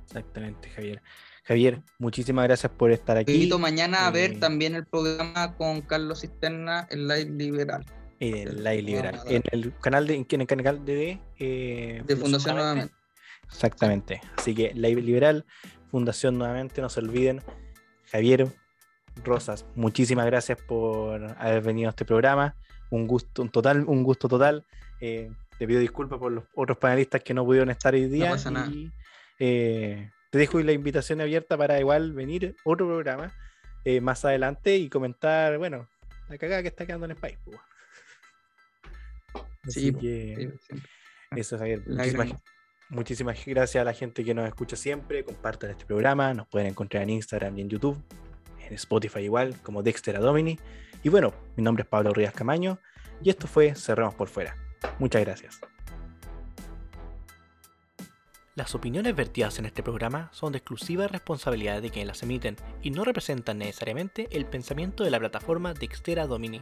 Exactamente, Javier. Javier, muchísimas gracias por estar aquí. invito mañana a ver eh, también el programa con Carlos Cisterna, el Live Liberal. En el Live Liberal. En el canal de, en el canal de, eh, de Fundación Nuevamente. Exactamente. Así que Live Liberal, Fundación Nuevamente, no se olviden. Javier Rosas, muchísimas gracias por haber venido a este programa. Un gusto, un total, un gusto total. Eh, te pido disculpas por los otros panelistas que no pudieron estar hoy día. No pasa nada. Eh, te dejo la invitación abierta para igual venir otro programa eh, más adelante y comentar, bueno, la cagada que está quedando en el país. Pues, Así que eso, Javier. Muchísimas, gracias a la gente que nos escucha siempre. Compartan este programa. Nos pueden encontrar en Instagram y en YouTube. En Spotify igual, como Dexter Domini. Y bueno, mi nombre es Pablo Rías Camaño. Y esto fue Cerramos por Fuera. Muchas gracias. Las opiniones vertidas en este programa son de exclusiva responsabilidad de quienes las emiten y no representan necesariamente el pensamiento de la plataforma Dextera Domini.